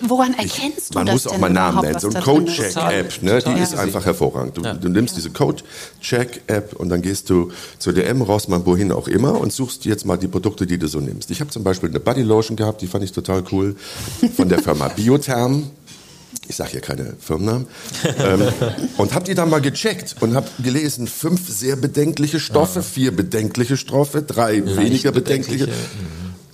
[SPEAKER 2] Woran erkennst du
[SPEAKER 3] man
[SPEAKER 2] das
[SPEAKER 3] muss auch mal Namen nennen. So eine? Code-Check-App, ne, die ist einfach hervorragend. Du,
[SPEAKER 4] Ja.
[SPEAKER 3] du nimmst diese Code-Check-App und dann gehst du zur DM, Rossmann, wohin auch immer und suchst jetzt mal die Produkte, die du so nimmst. Ich habe zum Beispiel eine Bodylotion gehabt, die fand ich total cool, von der Firma Biotherm. Ich sage hier keine Firmennamen. ähm, und habe die dann mal gecheckt und habe gelesen, fünf sehr bedenkliche Stoffe, vier bedenkliche Stoffe, drei weniger bedenkliche.
[SPEAKER 4] bedenkliche,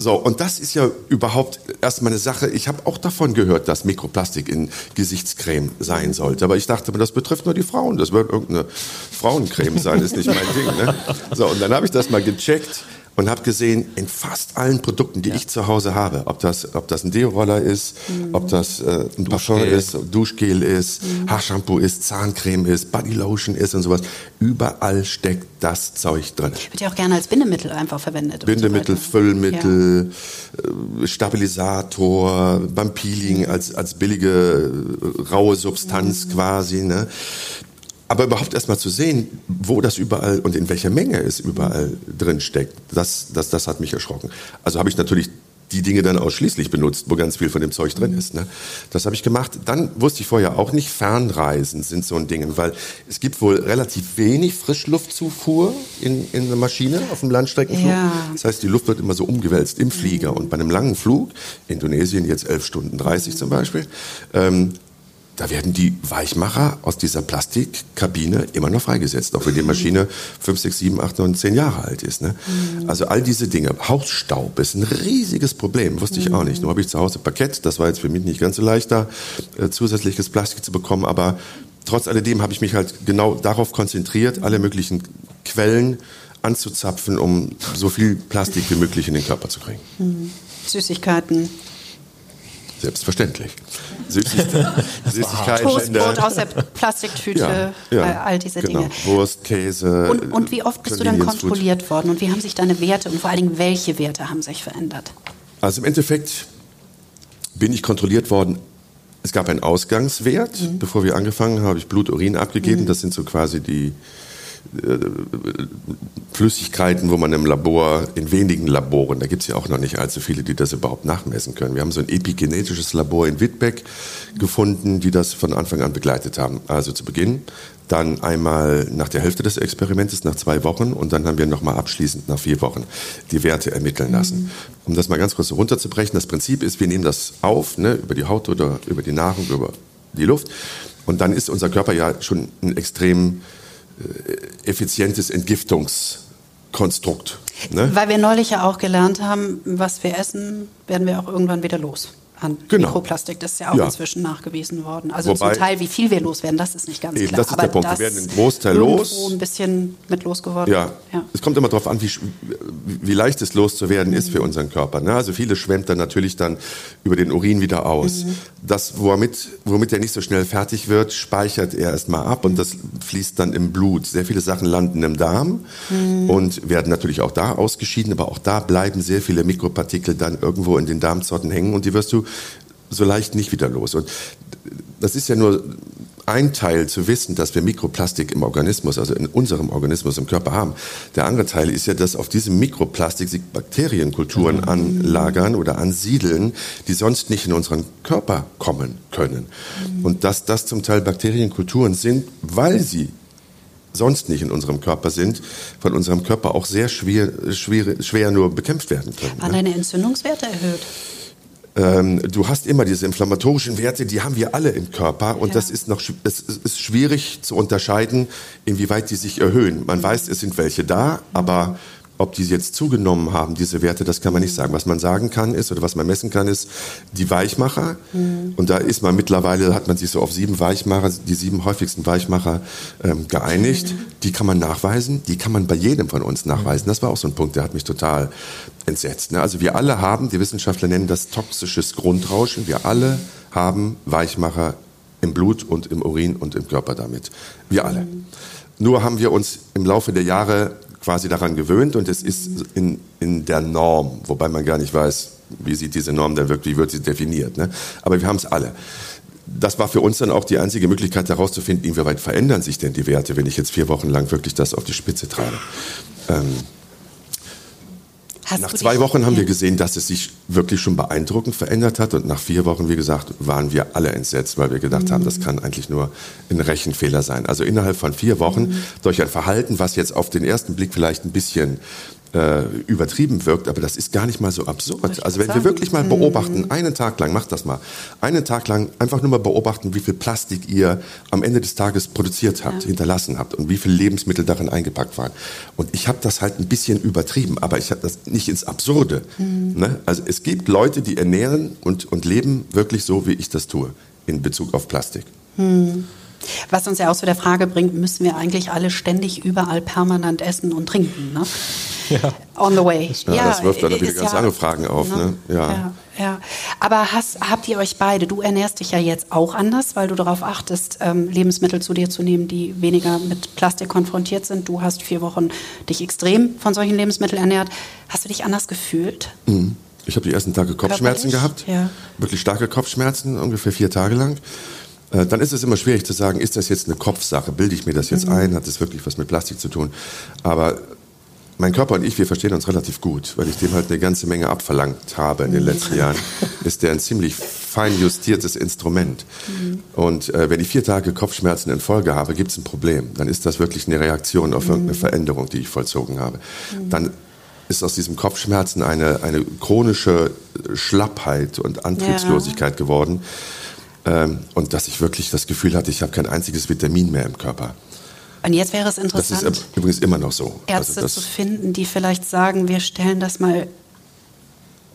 [SPEAKER 3] So, und das ist ja überhaupt erstmal eine Sache. Ich habe auch davon gehört, dass Mikroplastik in Gesichtscreme sein sollte. Aber ich dachte, das betrifft nur die Frauen. Das wird irgendeine Frauencreme sein, ist nicht mein Ding. Ne? So, und dann habe ich das mal gecheckt und habe gesehen, in fast allen Produkten, die ja. ich zu Hause habe, ob das, ob das ein Deo-Roller ist, mhm. ob das äh, ein Parfum ist, Duschgel ist, mhm. Haarshampoo ist, Zahncreme ist, Bodylotion ist und sowas, überall steckt das Zeug drin.
[SPEAKER 2] Wird ja auch gerne als Bindemittel einfach verwendet.
[SPEAKER 3] Bindemittel, so Füllmittel, ja. Äh, Stabilisator, beim Peeling als, als billige äh, raue Substanz mhm. quasi. Ne? Aber überhaupt erstmal zu sehen, wo das überall und in welcher Menge es überall drin steckt, das, das, das hat mich erschrocken. Also habe ich natürlich die Dinge dann ausschließlich benutzt, wo ganz viel von dem Zeug drin ist. Ne? Das habe ich gemacht. Dann wusste ich vorher auch nicht, Fernreisen sind so ein Ding, weil es gibt wohl relativ wenig Frischluftzufuhr in, in einer Maschine auf dem Landstreckenflug. Ja. Das heißt, die Luft wird immer so umgewälzt im Flieger. Und bei einem langen Flug, Indonesien jetzt 11 Stunden 30 zum Beispiel, ähm, da werden die Weichmacher aus dieser Plastikkabine immer noch freigesetzt, auch wenn die Maschine 5, 6, 7, 8, 9, 10 Jahre alt ist. Ne? Mhm. Also all diese Dinge. Hausstaub ist ein riesiges Problem, wusste ich auch nicht. Nur habe ich zu Hause Parkett, das war jetzt für mich nicht ganz so leicht, da äh, zusätzliches Plastik zu bekommen, aber trotz alledem habe ich mich halt genau darauf konzentriert, alle möglichen Quellen anzuzapfen, um so viel Plastik wie möglich in den Körper zu kriegen.
[SPEAKER 2] Mhm. Süßigkeiten,
[SPEAKER 3] Selbstverständlich. Süßigkeiten,
[SPEAKER 2] Süßigkeiten Toastbrot aus der Plastiktüte, ja, ja, all diese genau. Dinge.
[SPEAKER 3] Wurst, Käse.
[SPEAKER 2] Und, und wie oft bist du dann kontrolliert worden und wie haben sich deine Werte und vor allen Dingen welche Werte haben sich verändert?
[SPEAKER 3] Also im Endeffekt bin ich kontrolliert worden. Es gab einen Ausgangswert, mhm. bevor wir angefangen haben, habe ich Blut, Urin abgegeben. Mhm. Das sind so quasi die Flüssigkeiten, wo man im Labor, in wenigen Laboren, da gibt es ja auch noch nicht allzu viele, die das überhaupt nachmessen können. Wir haben so ein epigenetisches Labor in Wittbeck gefunden, die das von Anfang an begleitet haben. Also zu Beginn, dann einmal nach der Hälfte des Experimentes, nach zwei Wochen und dann haben wir nochmal abschließend nach vier Wochen die Werte ermitteln lassen. Um das mal ganz kurz runterzubrechen, das Prinzip ist, wir nehmen das auf, ne, über die Haut oder über die Nahrung, über die Luft und dann ist unser Körper ja schon ein extrem äh, effizientes Entgiftungskonstrukt.
[SPEAKER 2] Ne? Weil wir neulich ja auch gelernt haben, was wir essen, werden wir auch irgendwann wieder los an genau. Mikroplastik. Das ist ja auch ja. inzwischen nachgewiesen worden. Also Wobei, zum Teil, wie viel wir loswerden, das ist nicht ganz eben, klar.
[SPEAKER 3] Das ist Aber der Punkt. Wir werden einen Großteil los.
[SPEAKER 2] ein bisschen mit losgeworden.
[SPEAKER 3] Ja. ja. Es kommt immer darauf an, wie, wie leicht es loszuwerden mhm. ist für unseren Körper. Ne? Also viele schwemmt dann natürlich dann über den Urin wieder aus. Mhm. Das, womit, womit er nicht so schnell fertig wird, speichert er erstmal ab und das fließt dann im Blut. Sehr viele Sachen landen im Darm mhm. und werden natürlich auch da ausgeschieden, aber auch da bleiben sehr viele Mikropartikel dann irgendwo in den Darmzotten hängen und die wirst du so leicht nicht wieder los. Und das ist ja nur ein Teil zu wissen, dass wir Mikroplastik im Organismus, also in unserem Organismus im Körper haben. Der andere Teil ist ja, dass auf diesem Mikroplastik sich Bakterienkulturen mhm. anlagern oder ansiedeln, die sonst nicht in unseren Körper kommen können. Mhm. Und dass das zum Teil Bakterienkulturen sind, weil sie sonst nicht in unserem Körper sind, von unserem Körper auch sehr schwer, schwer, schwer nur bekämpft werden können.
[SPEAKER 2] Waren ne? deine Entzündungswerte erhöht?
[SPEAKER 3] Ähm, du hast immer diese inflammatorischen Werte, die haben wir alle im Körper und ja. das ist noch es ist schwierig zu unterscheiden, inwieweit die sich erhöhen. Man weiß, es sind welche da, aber ob die jetzt zugenommen haben, diese Werte, das kann man nicht sagen. Was man sagen kann ist, oder was man messen kann, ist die Weichmacher. Mhm. Und da ist man mittlerweile, hat man sich so auf sieben Weichmacher, die sieben häufigsten Weichmacher ähm, geeinigt. Mhm. Die kann man nachweisen, die kann man bei jedem von uns nachweisen. Das war auch so ein Punkt, der hat mich total entsetzt. Ne? Also wir alle haben, die Wissenschaftler nennen das toxisches Grundrauschen, wir alle haben Weichmacher im Blut und im Urin und im Körper damit. Wir alle. Mhm. Nur haben wir uns im Laufe der Jahre quasi daran gewöhnt und es ist in, in der Norm, wobei man gar nicht weiß, wie sieht diese Norm denn wirklich, wie wird sie definiert. Ne? Aber wir haben es alle. Das war für uns dann auch die einzige Möglichkeit herauszufinden, inwieweit verändern sich denn die Werte, wenn ich jetzt vier Wochen lang wirklich das auf die Spitze treibe. Ähm, Hast nach zwei Wochen haben wir gesehen, dass es sich wirklich schon beeindruckend verändert hat. Und nach vier Wochen, wie gesagt, waren wir alle entsetzt, weil wir gedacht mhm. haben, das kann eigentlich nur ein Rechenfehler sein. Also innerhalb von vier Wochen mhm. durch ein Verhalten, was jetzt auf den ersten Blick vielleicht ein bisschen äh, übertrieben wirkt, aber das ist gar nicht mal so absurd. Also wenn wir wirklich mal beobachten, einen Tag lang, macht das mal, einen Tag lang einfach nur mal beobachten, wie viel Plastik ihr am Ende des Tages produziert habt, ja. hinterlassen habt und wie viele Lebensmittel darin eingepackt waren. Und ich habe das halt ein bisschen übertrieben, aber ich habe das nicht ins Absurde. Mhm. Ne? Also es gibt Leute, die ernähren und, und leben wirklich so, wie ich das tue in Bezug auf Plastik. Mhm.
[SPEAKER 2] Was uns ja auch zu der Frage bringt, müssen wir eigentlich alle ständig überall permanent essen und trinken? Ne? Ja. On the way.
[SPEAKER 3] Ja, ja das wirft dann wieder ganz ja, andere Fragen auf. Ne?
[SPEAKER 2] ne? Ja. ja. Ja, aber hast, habt ihr euch beide, du ernährst dich ja jetzt auch anders, weil du darauf achtest, ähm, Lebensmittel zu dir zu nehmen, die weniger mit Plastik konfrontiert sind. Du hast vier Wochen dich extrem von solchen Lebensmitteln ernährt. Hast du dich anders gefühlt?
[SPEAKER 3] Mhm. Ich habe die ersten Tage Kopfschmerzen Körperlich? gehabt, ja. wirklich starke Kopfschmerzen, ungefähr vier Tage lang. Äh, dann ist es immer schwierig zu sagen, ist das jetzt eine Kopfsache? Bilde ich mir das jetzt mhm. ein? Hat das wirklich was mit Plastik zu tun? Aber mein Körper und ich, wir verstehen uns relativ gut, weil ich dem halt eine ganze Menge abverlangt habe in den letzten Jahren. Ist der ein ziemlich fein justiertes Instrument. Mhm. Und äh, wenn ich vier Tage Kopfschmerzen in Folge habe, gibt es ein Problem. Dann ist das wirklich eine Reaktion auf irgendeine mhm. Veränderung, die ich vollzogen habe. Mhm. Dann ist aus diesem Kopfschmerzen eine, eine chronische Schlappheit und Antriebslosigkeit ja. geworden ähm, und dass ich wirklich das Gefühl hatte, ich habe kein einziges Vitamin mehr im Körper.
[SPEAKER 2] Und jetzt wäre es interessant,
[SPEAKER 3] das ist übrigens immer noch so.
[SPEAKER 2] Ärzte also zu finden, die vielleicht sagen, wir stellen das mal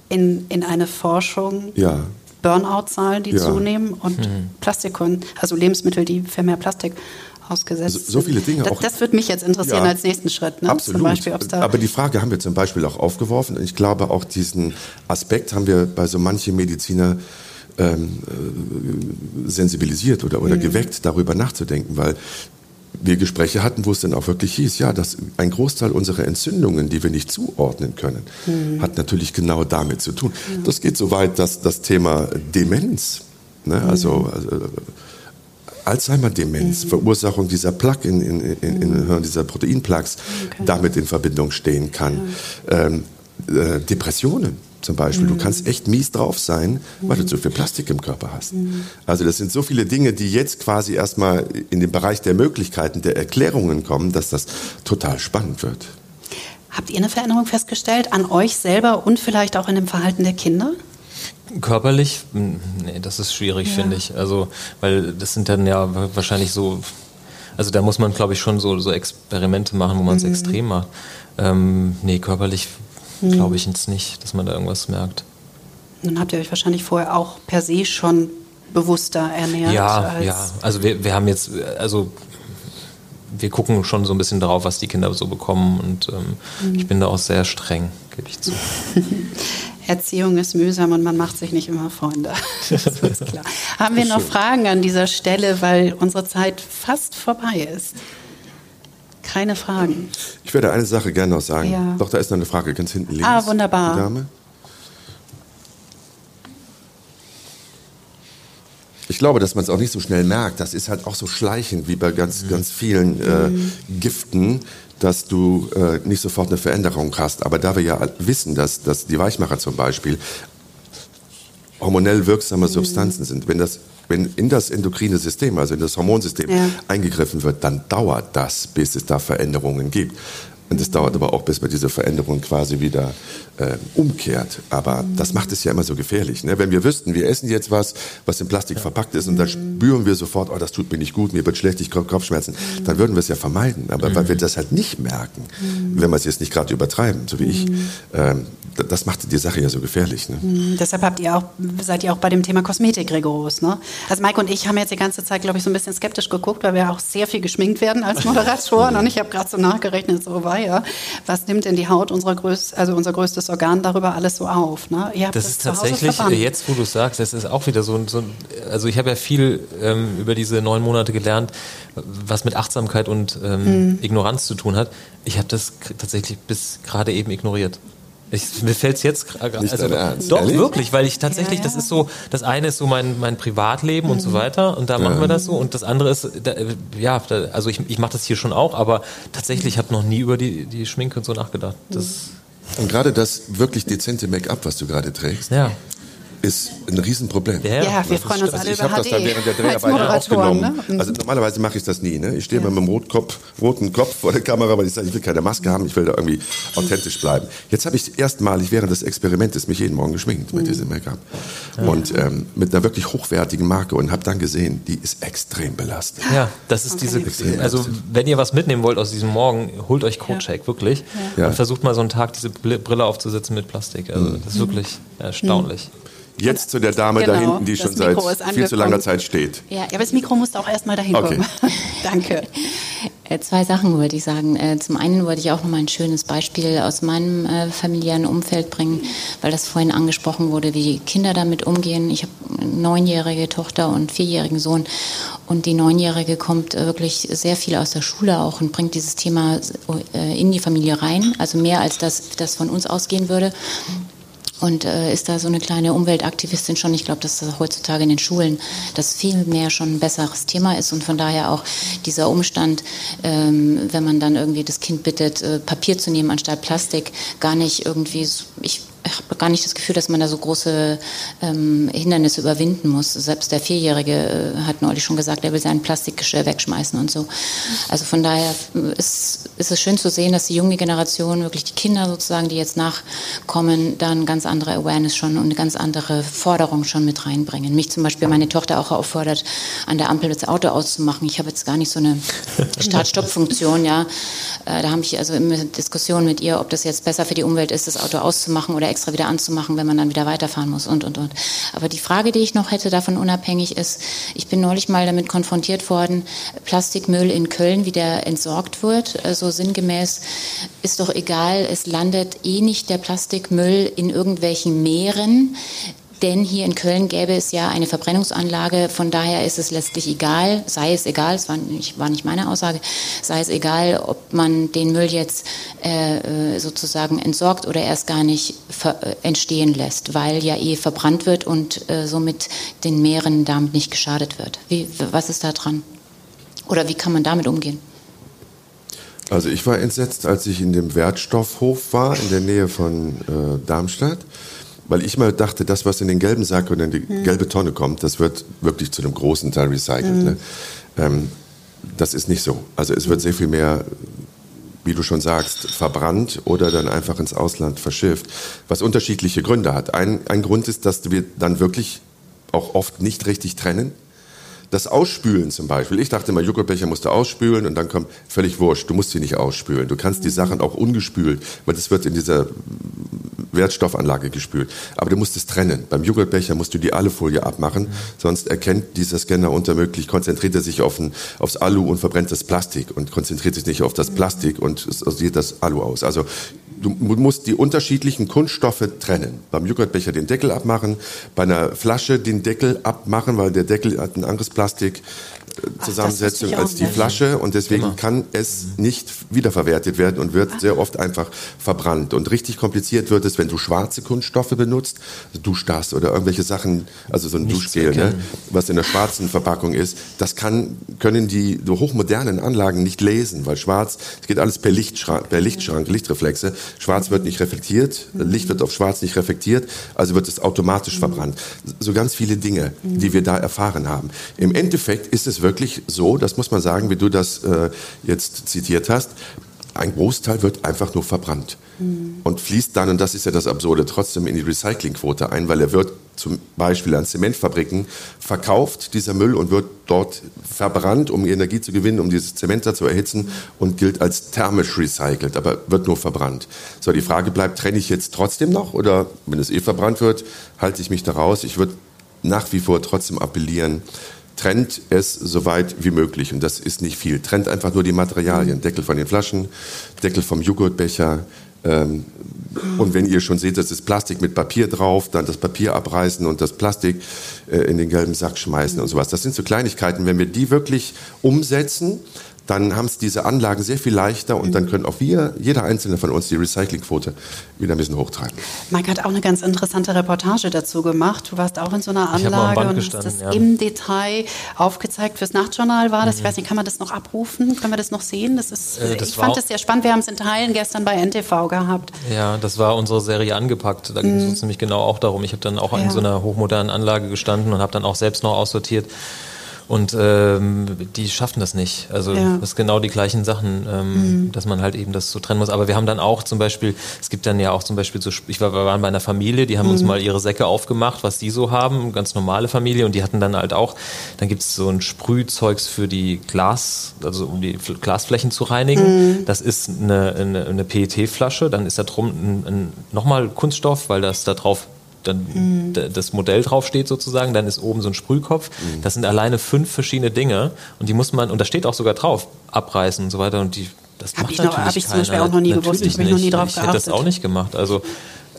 [SPEAKER 2] in, in eine Forschung.
[SPEAKER 3] Ja.
[SPEAKER 2] Burnout-Zahlen, die ja. zunehmen und hm. Plastik, also Lebensmittel, die für mehr Plastik ausgesetzt
[SPEAKER 3] so, so viele Dinge
[SPEAKER 2] das,
[SPEAKER 3] auch.
[SPEAKER 2] Das würde mich jetzt interessieren ja, als nächsten Schritt. Ne?
[SPEAKER 3] Absolut. Beispiel, Aber die Frage haben wir zum Beispiel auch aufgeworfen. Ich glaube, auch diesen Aspekt haben wir bei so manchen Mediziner ähm, äh, sensibilisiert oder, oder mhm. geweckt, darüber nachzudenken, weil wir Gespräche hatten, wo es dann auch wirklich hieß, ja, dass ein Großteil unserer Entzündungen, die wir nicht zuordnen können, mhm. hat natürlich genau damit zu tun. Mhm. Das geht so weit, dass das Thema Demenz, ne, mhm. also, also Alzheimer-Demenz, mhm. Verursachung dieser Plaque in, in, in, in mhm. dieser Proteinplaques, okay. damit in Verbindung stehen kann. Ja. Ähm, äh, Depressionen zum Beispiel. Mhm. Du kannst echt mies drauf sein, weil du zu viel Plastik im Körper hast. Mhm. Also das sind so viele Dinge, die jetzt quasi erstmal in den Bereich der Möglichkeiten, der Erklärungen kommen, dass das total spannend wird.
[SPEAKER 2] Habt ihr eine Veränderung festgestellt an euch selber und vielleicht auch in dem Verhalten der Kinder?
[SPEAKER 4] Körperlich, hm, nee, das ist schwierig, ja. finde ich. Also, weil das sind dann ja wahrscheinlich so, also da muss man, glaube ich, schon so, so Experimente machen, wo man es mhm. extrem macht. Ähm, nee, körperlich. Glaube ich jetzt nicht, dass man da irgendwas merkt.
[SPEAKER 2] Dann habt ihr euch wahrscheinlich vorher auch per se schon bewusster ernährt.
[SPEAKER 4] Ja, ja. Also wir, wir haben jetzt, also wir gucken schon so ein bisschen darauf, was die Kinder so bekommen und ähm, mhm. ich bin da auch sehr streng, gebe ich zu.
[SPEAKER 2] Erziehung ist mühsam und man macht sich nicht immer Freunde. Das ist klar. Haben wir noch Fragen an dieser Stelle, weil unsere Zeit fast vorbei ist? Keine Fragen.
[SPEAKER 3] Ich werde eine Sache gerne noch sagen. Ja. Doch, da ist noch eine Frage ganz hinten links.
[SPEAKER 2] Ah, wunderbar. Die Dame.
[SPEAKER 3] Ich glaube, dass man es auch nicht so schnell merkt. Das ist halt auch so schleichend wie bei ganz, mhm. ganz vielen äh, mhm. Giften, dass du äh, nicht sofort eine Veränderung hast. Aber da wir ja wissen, dass, dass die Weichmacher zum Beispiel hormonell wirksame mhm. Substanzen sind, wenn das wenn in das endokrine System, also in das Hormonsystem ja. eingegriffen wird, dann dauert das, bis es da Veränderungen gibt. Und es dauert aber auch, bis man diese Veränderung quasi wieder äh, umkehrt. Aber das macht es ja immer so gefährlich. Ne? Wenn wir wüssten, wir essen jetzt was, was in Plastik verpackt ist und dann spüren wir sofort, oh, das tut mir nicht gut, mir wird schlecht, ich kriege Kopfschmerzen, dann würden wir es ja vermeiden. Aber weil wir das halt nicht merken, wenn wir es jetzt nicht gerade übertreiben, so wie ich, ähm, das macht die Sache ja so gefährlich. Ne?
[SPEAKER 2] Mhm, deshalb habt ihr auch, seid ihr auch bei dem Thema Kosmetik rigoros. Ne? Also Mike und ich haben jetzt die ganze Zeit, glaube ich, so ein bisschen skeptisch geguckt, weil wir auch sehr viel geschminkt werden als Moderatoren. und ich habe gerade so nachgerechnet, so war ja, was nimmt denn die Haut, unserer größ also unser größtes Organ, darüber alles so auf? Ne?
[SPEAKER 4] das, das ist tatsächlich, jetzt wo du sagst, das ist auch wieder so, so also ich habe ja viel ähm, über diese neun Monate gelernt, was mit Achtsamkeit und ähm, mhm. Ignoranz zu tun hat. Ich habe das tatsächlich bis gerade eben ignoriert. Ich, mir fällt es jetzt gerade. Also, doch, Ehrlich? wirklich, weil ich tatsächlich, ja, ja. das ist so, das eine ist so mein, mein Privatleben mhm. und so mhm. weiter und da machen wir das so und das andere ist, da, ja, da, also ich, ich mache das hier schon auch, aber tatsächlich habe noch nie über die, die Schminke und so nachgedacht. Das
[SPEAKER 3] und gerade das wirklich dezente Make-up, was du gerade trägst,
[SPEAKER 4] ja.
[SPEAKER 3] Ist ein Riesenproblem.
[SPEAKER 4] Ja,
[SPEAKER 2] Ja, wir freuen uns
[SPEAKER 3] Also
[SPEAKER 2] alle
[SPEAKER 3] ich
[SPEAKER 2] über
[SPEAKER 3] habe das dann
[SPEAKER 2] HD
[SPEAKER 3] während der Dreharbeiten aufgenommen.
[SPEAKER 2] Ne?
[SPEAKER 3] Also normalerweise mache ich das nie. Ne? Ich stehe mit meinem Rotkopf, roten Kopf vor der Kamera, weil ich sage, ich will keine Maske haben, ich will da irgendwie authentisch bleiben. Jetzt habe ich erstmalig während des Experimentes mich jeden Morgen geschminkt mit diesem Make-up. Und ähm, mit einer wirklich hochwertigen Marke und habe dann gesehen, die ist extrem belastet.
[SPEAKER 4] Ja, das ist diese, also wenn ihr was mitnehmen wollt aus diesem Morgen, holt euch Codecheck, wirklich.
[SPEAKER 3] Ja.
[SPEAKER 4] Und versucht mal so einen Tag diese Brille aufzusetzen mit Plastik. Also
[SPEAKER 3] Mhm.
[SPEAKER 4] das ist wirklich erstaunlich.
[SPEAKER 3] Jetzt zu der Dame da
[SPEAKER 2] Genau,
[SPEAKER 3] hinten, die schon seit viel zu langer. Zeit steht.
[SPEAKER 2] Ja, aber das Mikro musste auch erstmal dahin
[SPEAKER 3] Okay.
[SPEAKER 2] kommen. Danke.
[SPEAKER 8] Äh, Zwei Sachen wollte ich sagen. Äh, Zum einen wollte ich auch noch mal ein schönes Beispiel aus meinem äh, familiären Umfeld bringen, weil das vorhin angesprochen wurde, wie Kinder damit umgehen. Ich habe eine neunjährige Tochter und einen vierjährigen Sohn und die neunjährige kommt wirklich sehr viel aus der Schule auch und bringt dieses Thema in die Familie rein, also mehr als das, das von uns ausgehen würde und äh, ist da so eine kleine Umweltaktivistin schon. Ich glaube, dass das heutzutage in den Schulen das viel mehr schon ein besseres Thema ist und von daher auch dieser Umstand, ähm, wenn man dann irgendwie das Kind bittet, äh, Papier zu nehmen anstatt Plastik, gar nicht irgendwie, ich ich habe gar nicht das Gefühl, dass man da so große ähm, Hindernisse überwinden muss. Selbst der Vierjährige äh, hat neulich schon gesagt, er will sein Plastikgeschirr wegschmeißen und so. Also von daher ist, ist es schön zu sehen, dass die junge Generation, wirklich die Kinder sozusagen, die jetzt nachkommen, da eine ganz andere Awareness schon und eine ganz andere Forderung schon mit reinbringen. Mich zum Beispiel meine Tochter auch auffordert, an der Ampel das Auto auszumachen. Ich habe jetzt gar nicht so eine Start-Stopp-Funktion, ja. Äh, da habe ich also immer Diskussionen mit ihr, ob das jetzt besser für die Umwelt ist, das Auto auszumachen oder extra wieder anzumachen, wenn man dann wieder weiterfahren muss und, und, und. Aber die Frage, die ich noch hätte, davon unabhängig ist, ich bin neulich mal damit konfrontiert worden, Plastikmüll in Köln, wie der entsorgt wird, äh, so sinngemäß, ist doch egal, es landet eh nicht der Plastikmüll in irgendwelchen Meeren, denn hier in Köln gäbe es ja eine Verbrennungsanlage, von daher ist es letztlich egal, sei es egal, es war nicht, war nicht meine Aussage, sei es egal, ob man den Müll jetzt äh, äh, sozusagen entsorgt oder erst gar nicht äh, entstehen lässt, weil ja eh verbrannt wird und äh, somit den Meeren damit nicht geschadet wird. Wie, was ist da dran? Oder wie kann man damit umgehen?
[SPEAKER 3] Also ich war entsetzt, als ich in dem Wertstoffhof war, in der Nähe von äh, Darmstadt, weil ich mal dachte, das, was in den gelben Sack oder in die gelbe Tonne kommt, das wird wirklich zu einem großen Teil recycelt. Ne? Ähm, das ist nicht so. Also es wird sehr viel mehr, wie du schon sagst, verbrannt oder dann einfach ins Ausland verschifft, was unterschiedliche Gründe hat. Ein, ein Grund ist, dass wir dann wirklich auch oft nicht richtig trennen. Das Ausspülen zum Beispiel. Ich dachte immer, Joghurtbecher musst du ausspülen und dann kommt völlig wurscht. Du musst sie nicht ausspülen. Du kannst die Sachen auch ungespült, weil das wird in dieser Wertstoffanlage gespült. Aber du musst es trennen. Beim Joghurtbecher musst du die Alufolie abmachen, sonst erkennt dieser Scanner untermöglich, konzentriert er sich auf ein, aufs Alu und verbrennt das Plastik und konzentriert sich nicht auf das Plastik und sieht das Alu aus. Also du musst die unterschiedlichen Kunststoffe trennen. Beim Joghurtbecher den Deckel abmachen, bei einer Flasche den Deckel abmachen, weil der Deckel hat ein anderes Plastik. Zusammensetzung
[SPEAKER 2] auch
[SPEAKER 3] als die
[SPEAKER 2] nicht.
[SPEAKER 3] Flasche und deswegen kann es nicht wiederverwertet werden und wird sehr oft einfach verbrannt. Und richtig kompliziert wird es, wenn du schwarze Kunststoffe benutzt, Duschdas oder irgendwelche Sachen, also so ein
[SPEAKER 4] Nicht zu
[SPEAKER 3] Duschgel, ne, was in der schwarzen Verpackung ist, das kann, können die hochmodernen Anlagen nicht lesen, weil schwarz, es geht alles per Lichtschrank, per Lichtschrank, Lichtreflexe. Schwarz wird nicht reflektiert, Licht wird auf schwarz nicht reflektiert, also wird es automatisch verbrannt. So ganz viele Dinge, die wir da erfahren haben. Im Endeffekt ist es wirklich so, das muss man sagen, wie du das äh, jetzt zitiert hast, ein Großteil wird einfach nur verbrannt und fließt dann, und das ist ja das Absurde, trotzdem in die Recyclingquote ein, weil er wird zum Beispiel an Zementfabriken verkauft, dieser Müll, und wird dort verbrannt, um Energie zu gewinnen, um dieses Zement da zu erhitzen und gilt als thermisch recycelt, aber wird nur verbrannt. So, die Frage bleibt, trenne ich jetzt trotzdem noch oder wenn es eh verbrannt wird, halte ich mich da raus? Ich würde nach wie vor trotzdem appellieren, trennt es so weit wie möglich. Und das ist nicht viel. Trennt einfach nur die Materialien. Deckel von den Flaschen, Deckel vom Joghurtbecher. Ähm, und wenn ihr schon seht, das ist Plastik mit Papier drauf, dann das Papier abreißen und das Plastik äh, in den gelben Sack schmeißen und sowas. Das sind so Kleinigkeiten. Wenn wir die wirklich umsetzen, dann haben es diese Anlagen sehr viel leichter und dann können auch wir, jeder einzelne von uns, die Recyclingquote wieder ein bisschen hochtreiben.
[SPEAKER 2] Mike hat auch eine ganz interessante Reportage dazu gemacht. Du warst auch in so einer Anlage und hast das
[SPEAKER 4] ja.
[SPEAKER 2] im Detail aufgezeigt. Fürs Nachtjournal war
[SPEAKER 4] Mhm.
[SPEAKER 2] das. Ich weiß nicht, kann man das noch abrufen? Können wir das noch sehen? Das ist,
[SPEAKER 4] Äh, das
[SPEAKER 2] ich fand das sehr spannend. Wir haben es in Teilen gestern bei NTV gehabt.
[SPEAKER 4] Ja, das war unsere Serie angepackt. Da ging es uns nämlich genau auch darum. Ich habe dann auch
[SPEAKER 2] Mhm. Ja.
[SPEAKER 4] in so einer hochmodernen Anlage gestanden und habe dann auch selbst noch aussortiert. Und ähm, die schaffen das nicht. Also
[SPEAKER 2] Ja.
[SPEAKER 4] das sind genau die gleichen Sachen, ähm, dass man halt eben das so trennen muss. Aber wir haben dann auch zum Beispiel, es gibt dann ja auch zum Beispiel so, ich war, wir waren bei einer Familie, die haben uns mal ihre Säcke aufgemacht, was die so haben, ganz normale Familie. Und die hatten dann halt auch, dann gibt es so ein Sprühzeugs für die Glas, also um die Fl- Glasflächen zu reinigen. Das ist eine, eine, eine PET-Flasche, dann ist da drum ein, ein, nochmal Kunststoff, weil das da drauf dann d- das Modell draufsteht sozusagen, dann ist oben so ein Sprühkopf. Das sind alleine fünf verschiedene Dinge und die muss man, und da steht auch sogar drauf, abreißen und so weiter und die, das
[SPEAKER 2] Hab
[SPEAKER 4] macht
[SPEAKER 2] ich noch-
[SPEAKER 4] natürlich
[SPEAKER 2] hab ich zum. Beispiel auch noch nie gewusst. Ich mich noch nie drauf
[SPEAKER 4] Ich hätte das
[SPEAKER 2] geachtet.
[SPEAKER 4] auch nicht gemacht. Also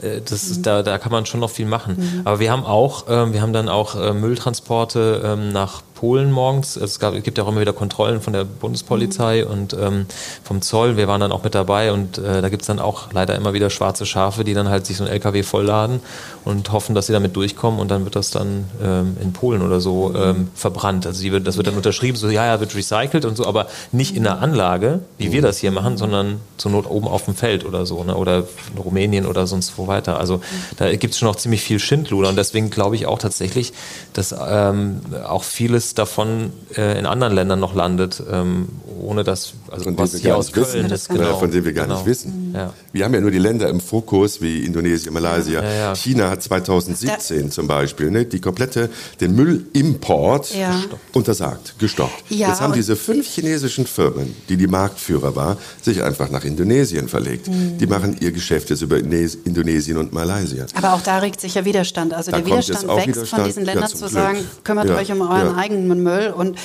[SPEAKER 4] äh, das ist, da, da kann man schon noch viel machen. Aber wir haben auch, ähm, wir haben dann auch äh, Mülltransporte ähm, nach Polen morgens. Es gab, es gibt ja auch immer wieder Kontrollen von der Bundespolizei und ähm, vom Zoll. Wir waren dann auch mit dabei und äh, da gibt's dann auch leider immer wieder schwarze Schafe, die dann halt sich so ein LKW vollladen und hoffen, dass sie damit durchkommen und dann wird das dann ähm, in Polen oder so ähm, verbrannt. Also wird, das wird dann unterschrieben, so ja, ja, wird recycelt und so, aber nicht in der Anlage, wie wir das hier machen, sondern zur Not oben auf dem Feld oder so, ne? oder in Rumänien oder sonst wo weiter. Also da gibt's schon noch ziemlich viel Schindluder und deswegen glaube ich auch tatsächlich, dass ähm, auch vieles davon äh, in anderen Ländern noch landet, ähm, ohne dass, also
[SPEAKER 3] Von
[SPEAKER 4] was
[SPEAKER 3] dem wir
[SPEAKER 4] hier
[SPEAKER 3] gar
[SPEAKER 4] aus
[SPEAKER 3] nicht wissen.
[SPEAKER 4] Köln ist, genau.
[SPEAKER 3] von dem wir gar
[SPEAKER 4] genau.
[SPEAKER 3] nicht wissen.
[SPEAKER 4] Ja.
[SPEAKER 3] Wir haben ja nur die Länder im Fokus wie Indonesien, Malaysia.
[SPEAKER 4] Ja, ja.
[SPEAKER 3] China hat 2017 zum Beispiel ne, die komplette, den Müllimport
[SPEAKER 2] Ja.
[SPEAKER 3] untersagt, gestoppt.
[SPEAKER 2] Ja,
[SPEAKER 3] Jetzt haben diese fünf chinesischen Firmen, die die Marktführer war, sich einfach nach Indonesien verlegt.
[SPEAKER 2] Mhm.
[SPEAKER 3] Die machen ihr Geschäft jetzt über Indonesien und Malaysia.
[SPEAKER 2] Aber auch da regt sich ja Widerstand. Also
[SPEAKER 3] Da
[SPEAKER 2] der Widerstand wächst
[SPEAKER 3] Widerstand.
[SPEAKER 2] von diesen Ländern zu
[SPEAKER 3] Glück.
[SPEAKER 2] sagen, kümmert
[SPEAKER 3] Ja,
[SPEAKER 2] euch um euren
[SPEAKER 3] ja.
[SPEAKER 2] eigenen Müll. Und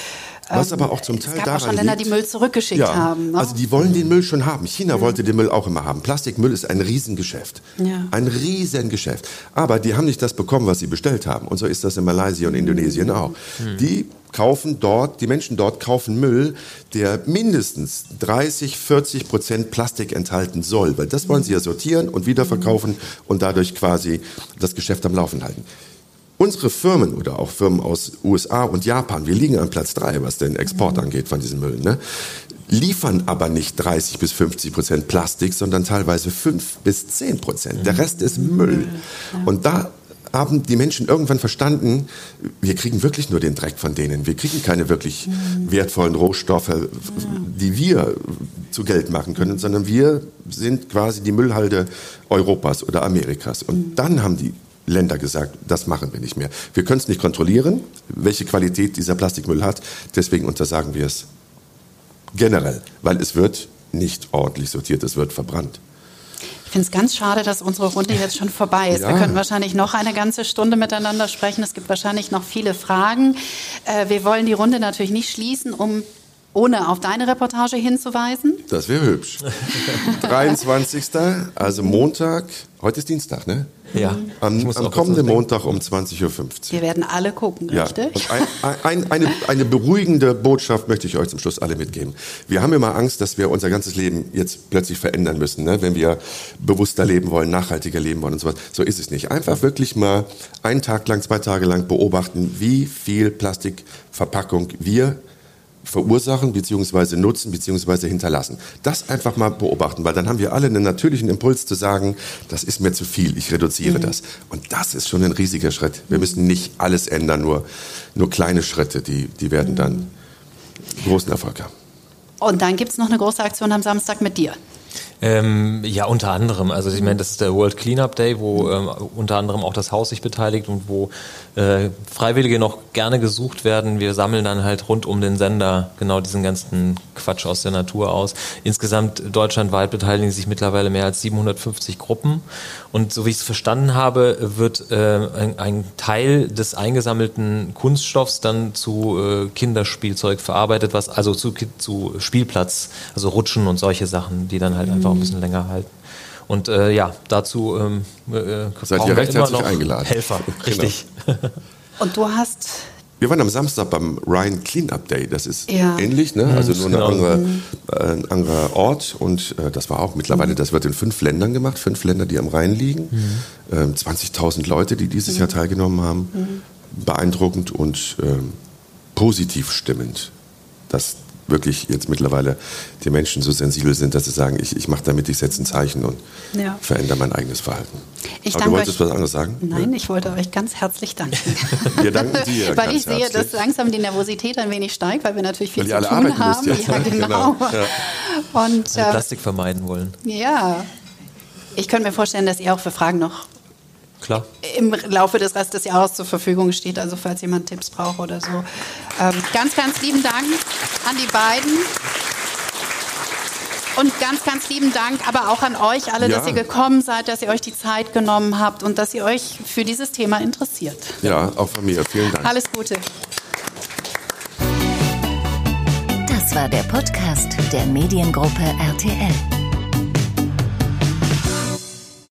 [SPEAKER 3] Was
[SPEAKER 2] ähm,
[SPEAKER 3] aber auch zum Teil
[SPEAKER 2] es gab
[SPEAKER 3] daran
[SPEAKER 2] auch schon Länder,
[SPEAKER 3] liegt,
[SPEAKER 2] die Müll zurückgeschickt
[SPEAKER 3] ja,
[SPEAKER 2] haben. Ne?
[SPEAKER 3] Also die wollen den Müll schon haben. China wollte den Müll auch immer haben. Plastikmüll ist ein Riesengeschäft.
[SPEAKER 2] Ja.
[SPEAKER 3] Ein Riesengeschäft. Aber die haben nicht das bekommen, was sie bestellt haben. Und so ist das in Malaysia und Indonesien auch. Die kaufen dort, die Menschen dort kaufen Müll, der mindestens 30, 40 Prozent Plastik enthalten soll. Weil das wollen sie ja sortieren und wiederverkaufen und dadurch quasi das Geschäft am Laufen halten. Unsere Firmen oder auch Firmen aus USA und Japan, wir liegen an Platz drei, was den Export angeht von diesen Müll, ne? liefern aber nicht 30 bis 50 Prozent Plastik, sondern teilweise 5 bis 10 Prozent. Der Rest ist Müll. Und da haben die Menschen irgendwann verstanden, wir kriegen wirklich nur den Dreck von denen. Wir kriegen keine wirklich wertvollen Rohstoffe, die wir zu Geld machen können, sondern wir sind quasi die Müllhalde Europas oder Amerikas. Und dann haben die Länder gesagt, das machen wir nicht mehr. Wir können es nicht kontrollieren, welche Qualität dieser Plastikmüll hat. Deswegen untersagen wir es generell, weil es wird nicht ordentlich sortiert, es wird verbrannt.
[SPEAKER 2] Ich finde es ganz schade, dass unsere Runde jetzt schon vorbei ist.
[SPEAKER 3] Ja.
[SPEAKER 2] Wir könnten wahrscheinlich noch eine ganze Stunde miteinander sprechen. Es gibt wahrscheinlich noch viele Fragen. Äh, wir wollen die Runde natürlich nicht schließen, um ohne auf deine Reportage hinzuweisen.
[SPEAKER 3] Das wäre hübsch. 23. also Montag, heute ist Dienstag, ne?
[SPEAKER 4] Ja.
[SPEAKER 3] Am,
[SPEAKER 4] muss
[SPEAKER 3] am
[SPEAKER 4] auch
[SPEAKER 3] kommenden Montag um 20.50 Uhr.
[SPEAKER 2] Wir werden alle gucken,
[SPEAKER 3] Ja,
[SPEAKER 2] richtig?
[SPEAKER 3] und ein, ein, eine, eine beruhigende Botschaft möchte ich euch zum Schluss alle mitgeben. Wir haben immer Angst, dass wir unser ganzes Leben jetzt plötzlich verändern müssen, ne? wenn wir bewusster leben wollen, nachhaltiger leben wollen und sowas. So ist es nicht. Einfach wirklich mal einen Tag lang, zwei Tage lang beobachten, wie viel Plastikverpackung wir verursachen beziehungsweise nutzen beziehungsweise hinterlassen. Das einfach mal beobachten, weil dann haben wir alle einen natürlichen Impuls zu sagen, das ist mir zu viel, ich reduziere das. Und das ist schon ein riesiger Schritt. Wir müssen nicht alles ändern, nur, nur kleine Schritte, die, die werden dann großen Erfolg haben.
[SPEAKER 2] Und dann gibt es noch eine große Aktion am Samstag mit dir.
[SPEAKER 4] Ähm, ja, unter anderem. Also ich meine, das ist der World Cleanup Day, wo ähm, unter anderem auch das Haus sich beteiligt und wo äh, Freiwillige noch gerne gesucht werden. Wir sammeln dann halt rund um den Sender genau diesen ganzen Quatsch aus der Natur aus. Insgesamt deutschlandweit beteiligen sich mittlerweile mehr als 750 Gruppen. Und so wie ich es verstanden habe, wird äh, ein, ein Teil des eingesammelten Kunststoffs dann zu äh, Kinderspielzeug verarbeitet, was also zu, zu Spielplatz, also Rutschen und solche Sachen, die dann halt einfach ein bisschen länger halten. Und äh, ja, dazu ähm, äh,
[SPEAKER 3] Seid
[SPEAKER 4] brauchen
[SPEAKER 3] ihr
[SPEAKER 4] wir
[SPEAKER 3] recht
[SPEAKER 4] immer
[SPEAKER 3] herzlich
[SPEAKER 4] noch
[SPEAKER 3] eingeladen.
[SPEAKER 4] Helfer,
[SPEAKER 3] Genau.
[SPEAKER 4] richtig.
[SPEAKER 2] Und du hast
[SPEAKER 3] Wir waren am Samstag beim Rhine Cleanup Day. Das ist
[SPEAKER 2] Ja.
[SPEAKER 3] ähnlich, ne? also nur eine
[SPEAKER 4] genau.
[SPEAKER 3] andere, äh, ein anderer Ort. Und äh, das war auch mittlerweile, das wird in fünf Ländern gemacht, fünf Länder, die am Rhein liegen. Ähm, 20.000 Leute, die dieses Jahr teilgenommen haben. Beeindruckend und ähm, positiv stimmend. Dass wirklich jetzt mittlerweile die Menschen so sensibel sind, dass sie sagen, ich, ich mache damit, ich setze ein Zeichen und
[SPEAKER 2] Ja.
[SPEAKER 3] verändere mein eigenes Verhalten.
[SPEAKER 2] Ich
[SPEAKER 3] Aber du wolltest
[SPEAKER 2] euch-
[SPEAKER 3] was anderes sagen?
[SPEAKER 2] Nein, ich wollte euch ganz herzlich danken.
[SPEAKER 3] Wir danken dir
[SPEAKER 2] weil
[SPEAKER 3] ganz
[SPEAKER 2] ich sehe,
[SPEAKER 3] herzlich.
[SPEAKER 2] dass langsam die Nervosität ein wenig steigt, weil wir natürlich viel
[SPEAKER 3] Weil
[SPEAKER 2] zu tun
[SPEAKER 3] arbeiten
[SPEAKER 2] haben.
[SPEAKER 3] müsst
[SPEAKER 2] ja,
[SPEAKER 3] ne?
[SPEAKER 2] genau.
[SPEAKER 3] Genau, ja.
[SPEAKER 2] Und äh,
[SPEAKER 4] Plastik vermeiden wollen.
[SPEAKER 2] ja, ich könnte mir vorstellen, dass ihr auch für Fragen noch
[SPEAKER 4] Klar.
[SPEAKER 2] im Laufe des Rest des Jahres zur Verfügung steht, also falls jemand Tipps braucht oder so. Ähm, ganz, ganz lieben Dank an die beiden. Und ganz, ganz lieben Dank aber auch an euch alle,
[SPEAKER 3] Ja.
[SPEAKER 2] dass ihr gekommen seid, dass ihr euch die Zeit genommen habt und dass ihr euch für dieses Thema interessiert.
[SPEAKER 3] Ja, auch von mir. Vielen Dank.
[SPEAKER 2] Alles Gute.
[SPEAKER 1] Das war der Podcast der Mediengruppe RTL.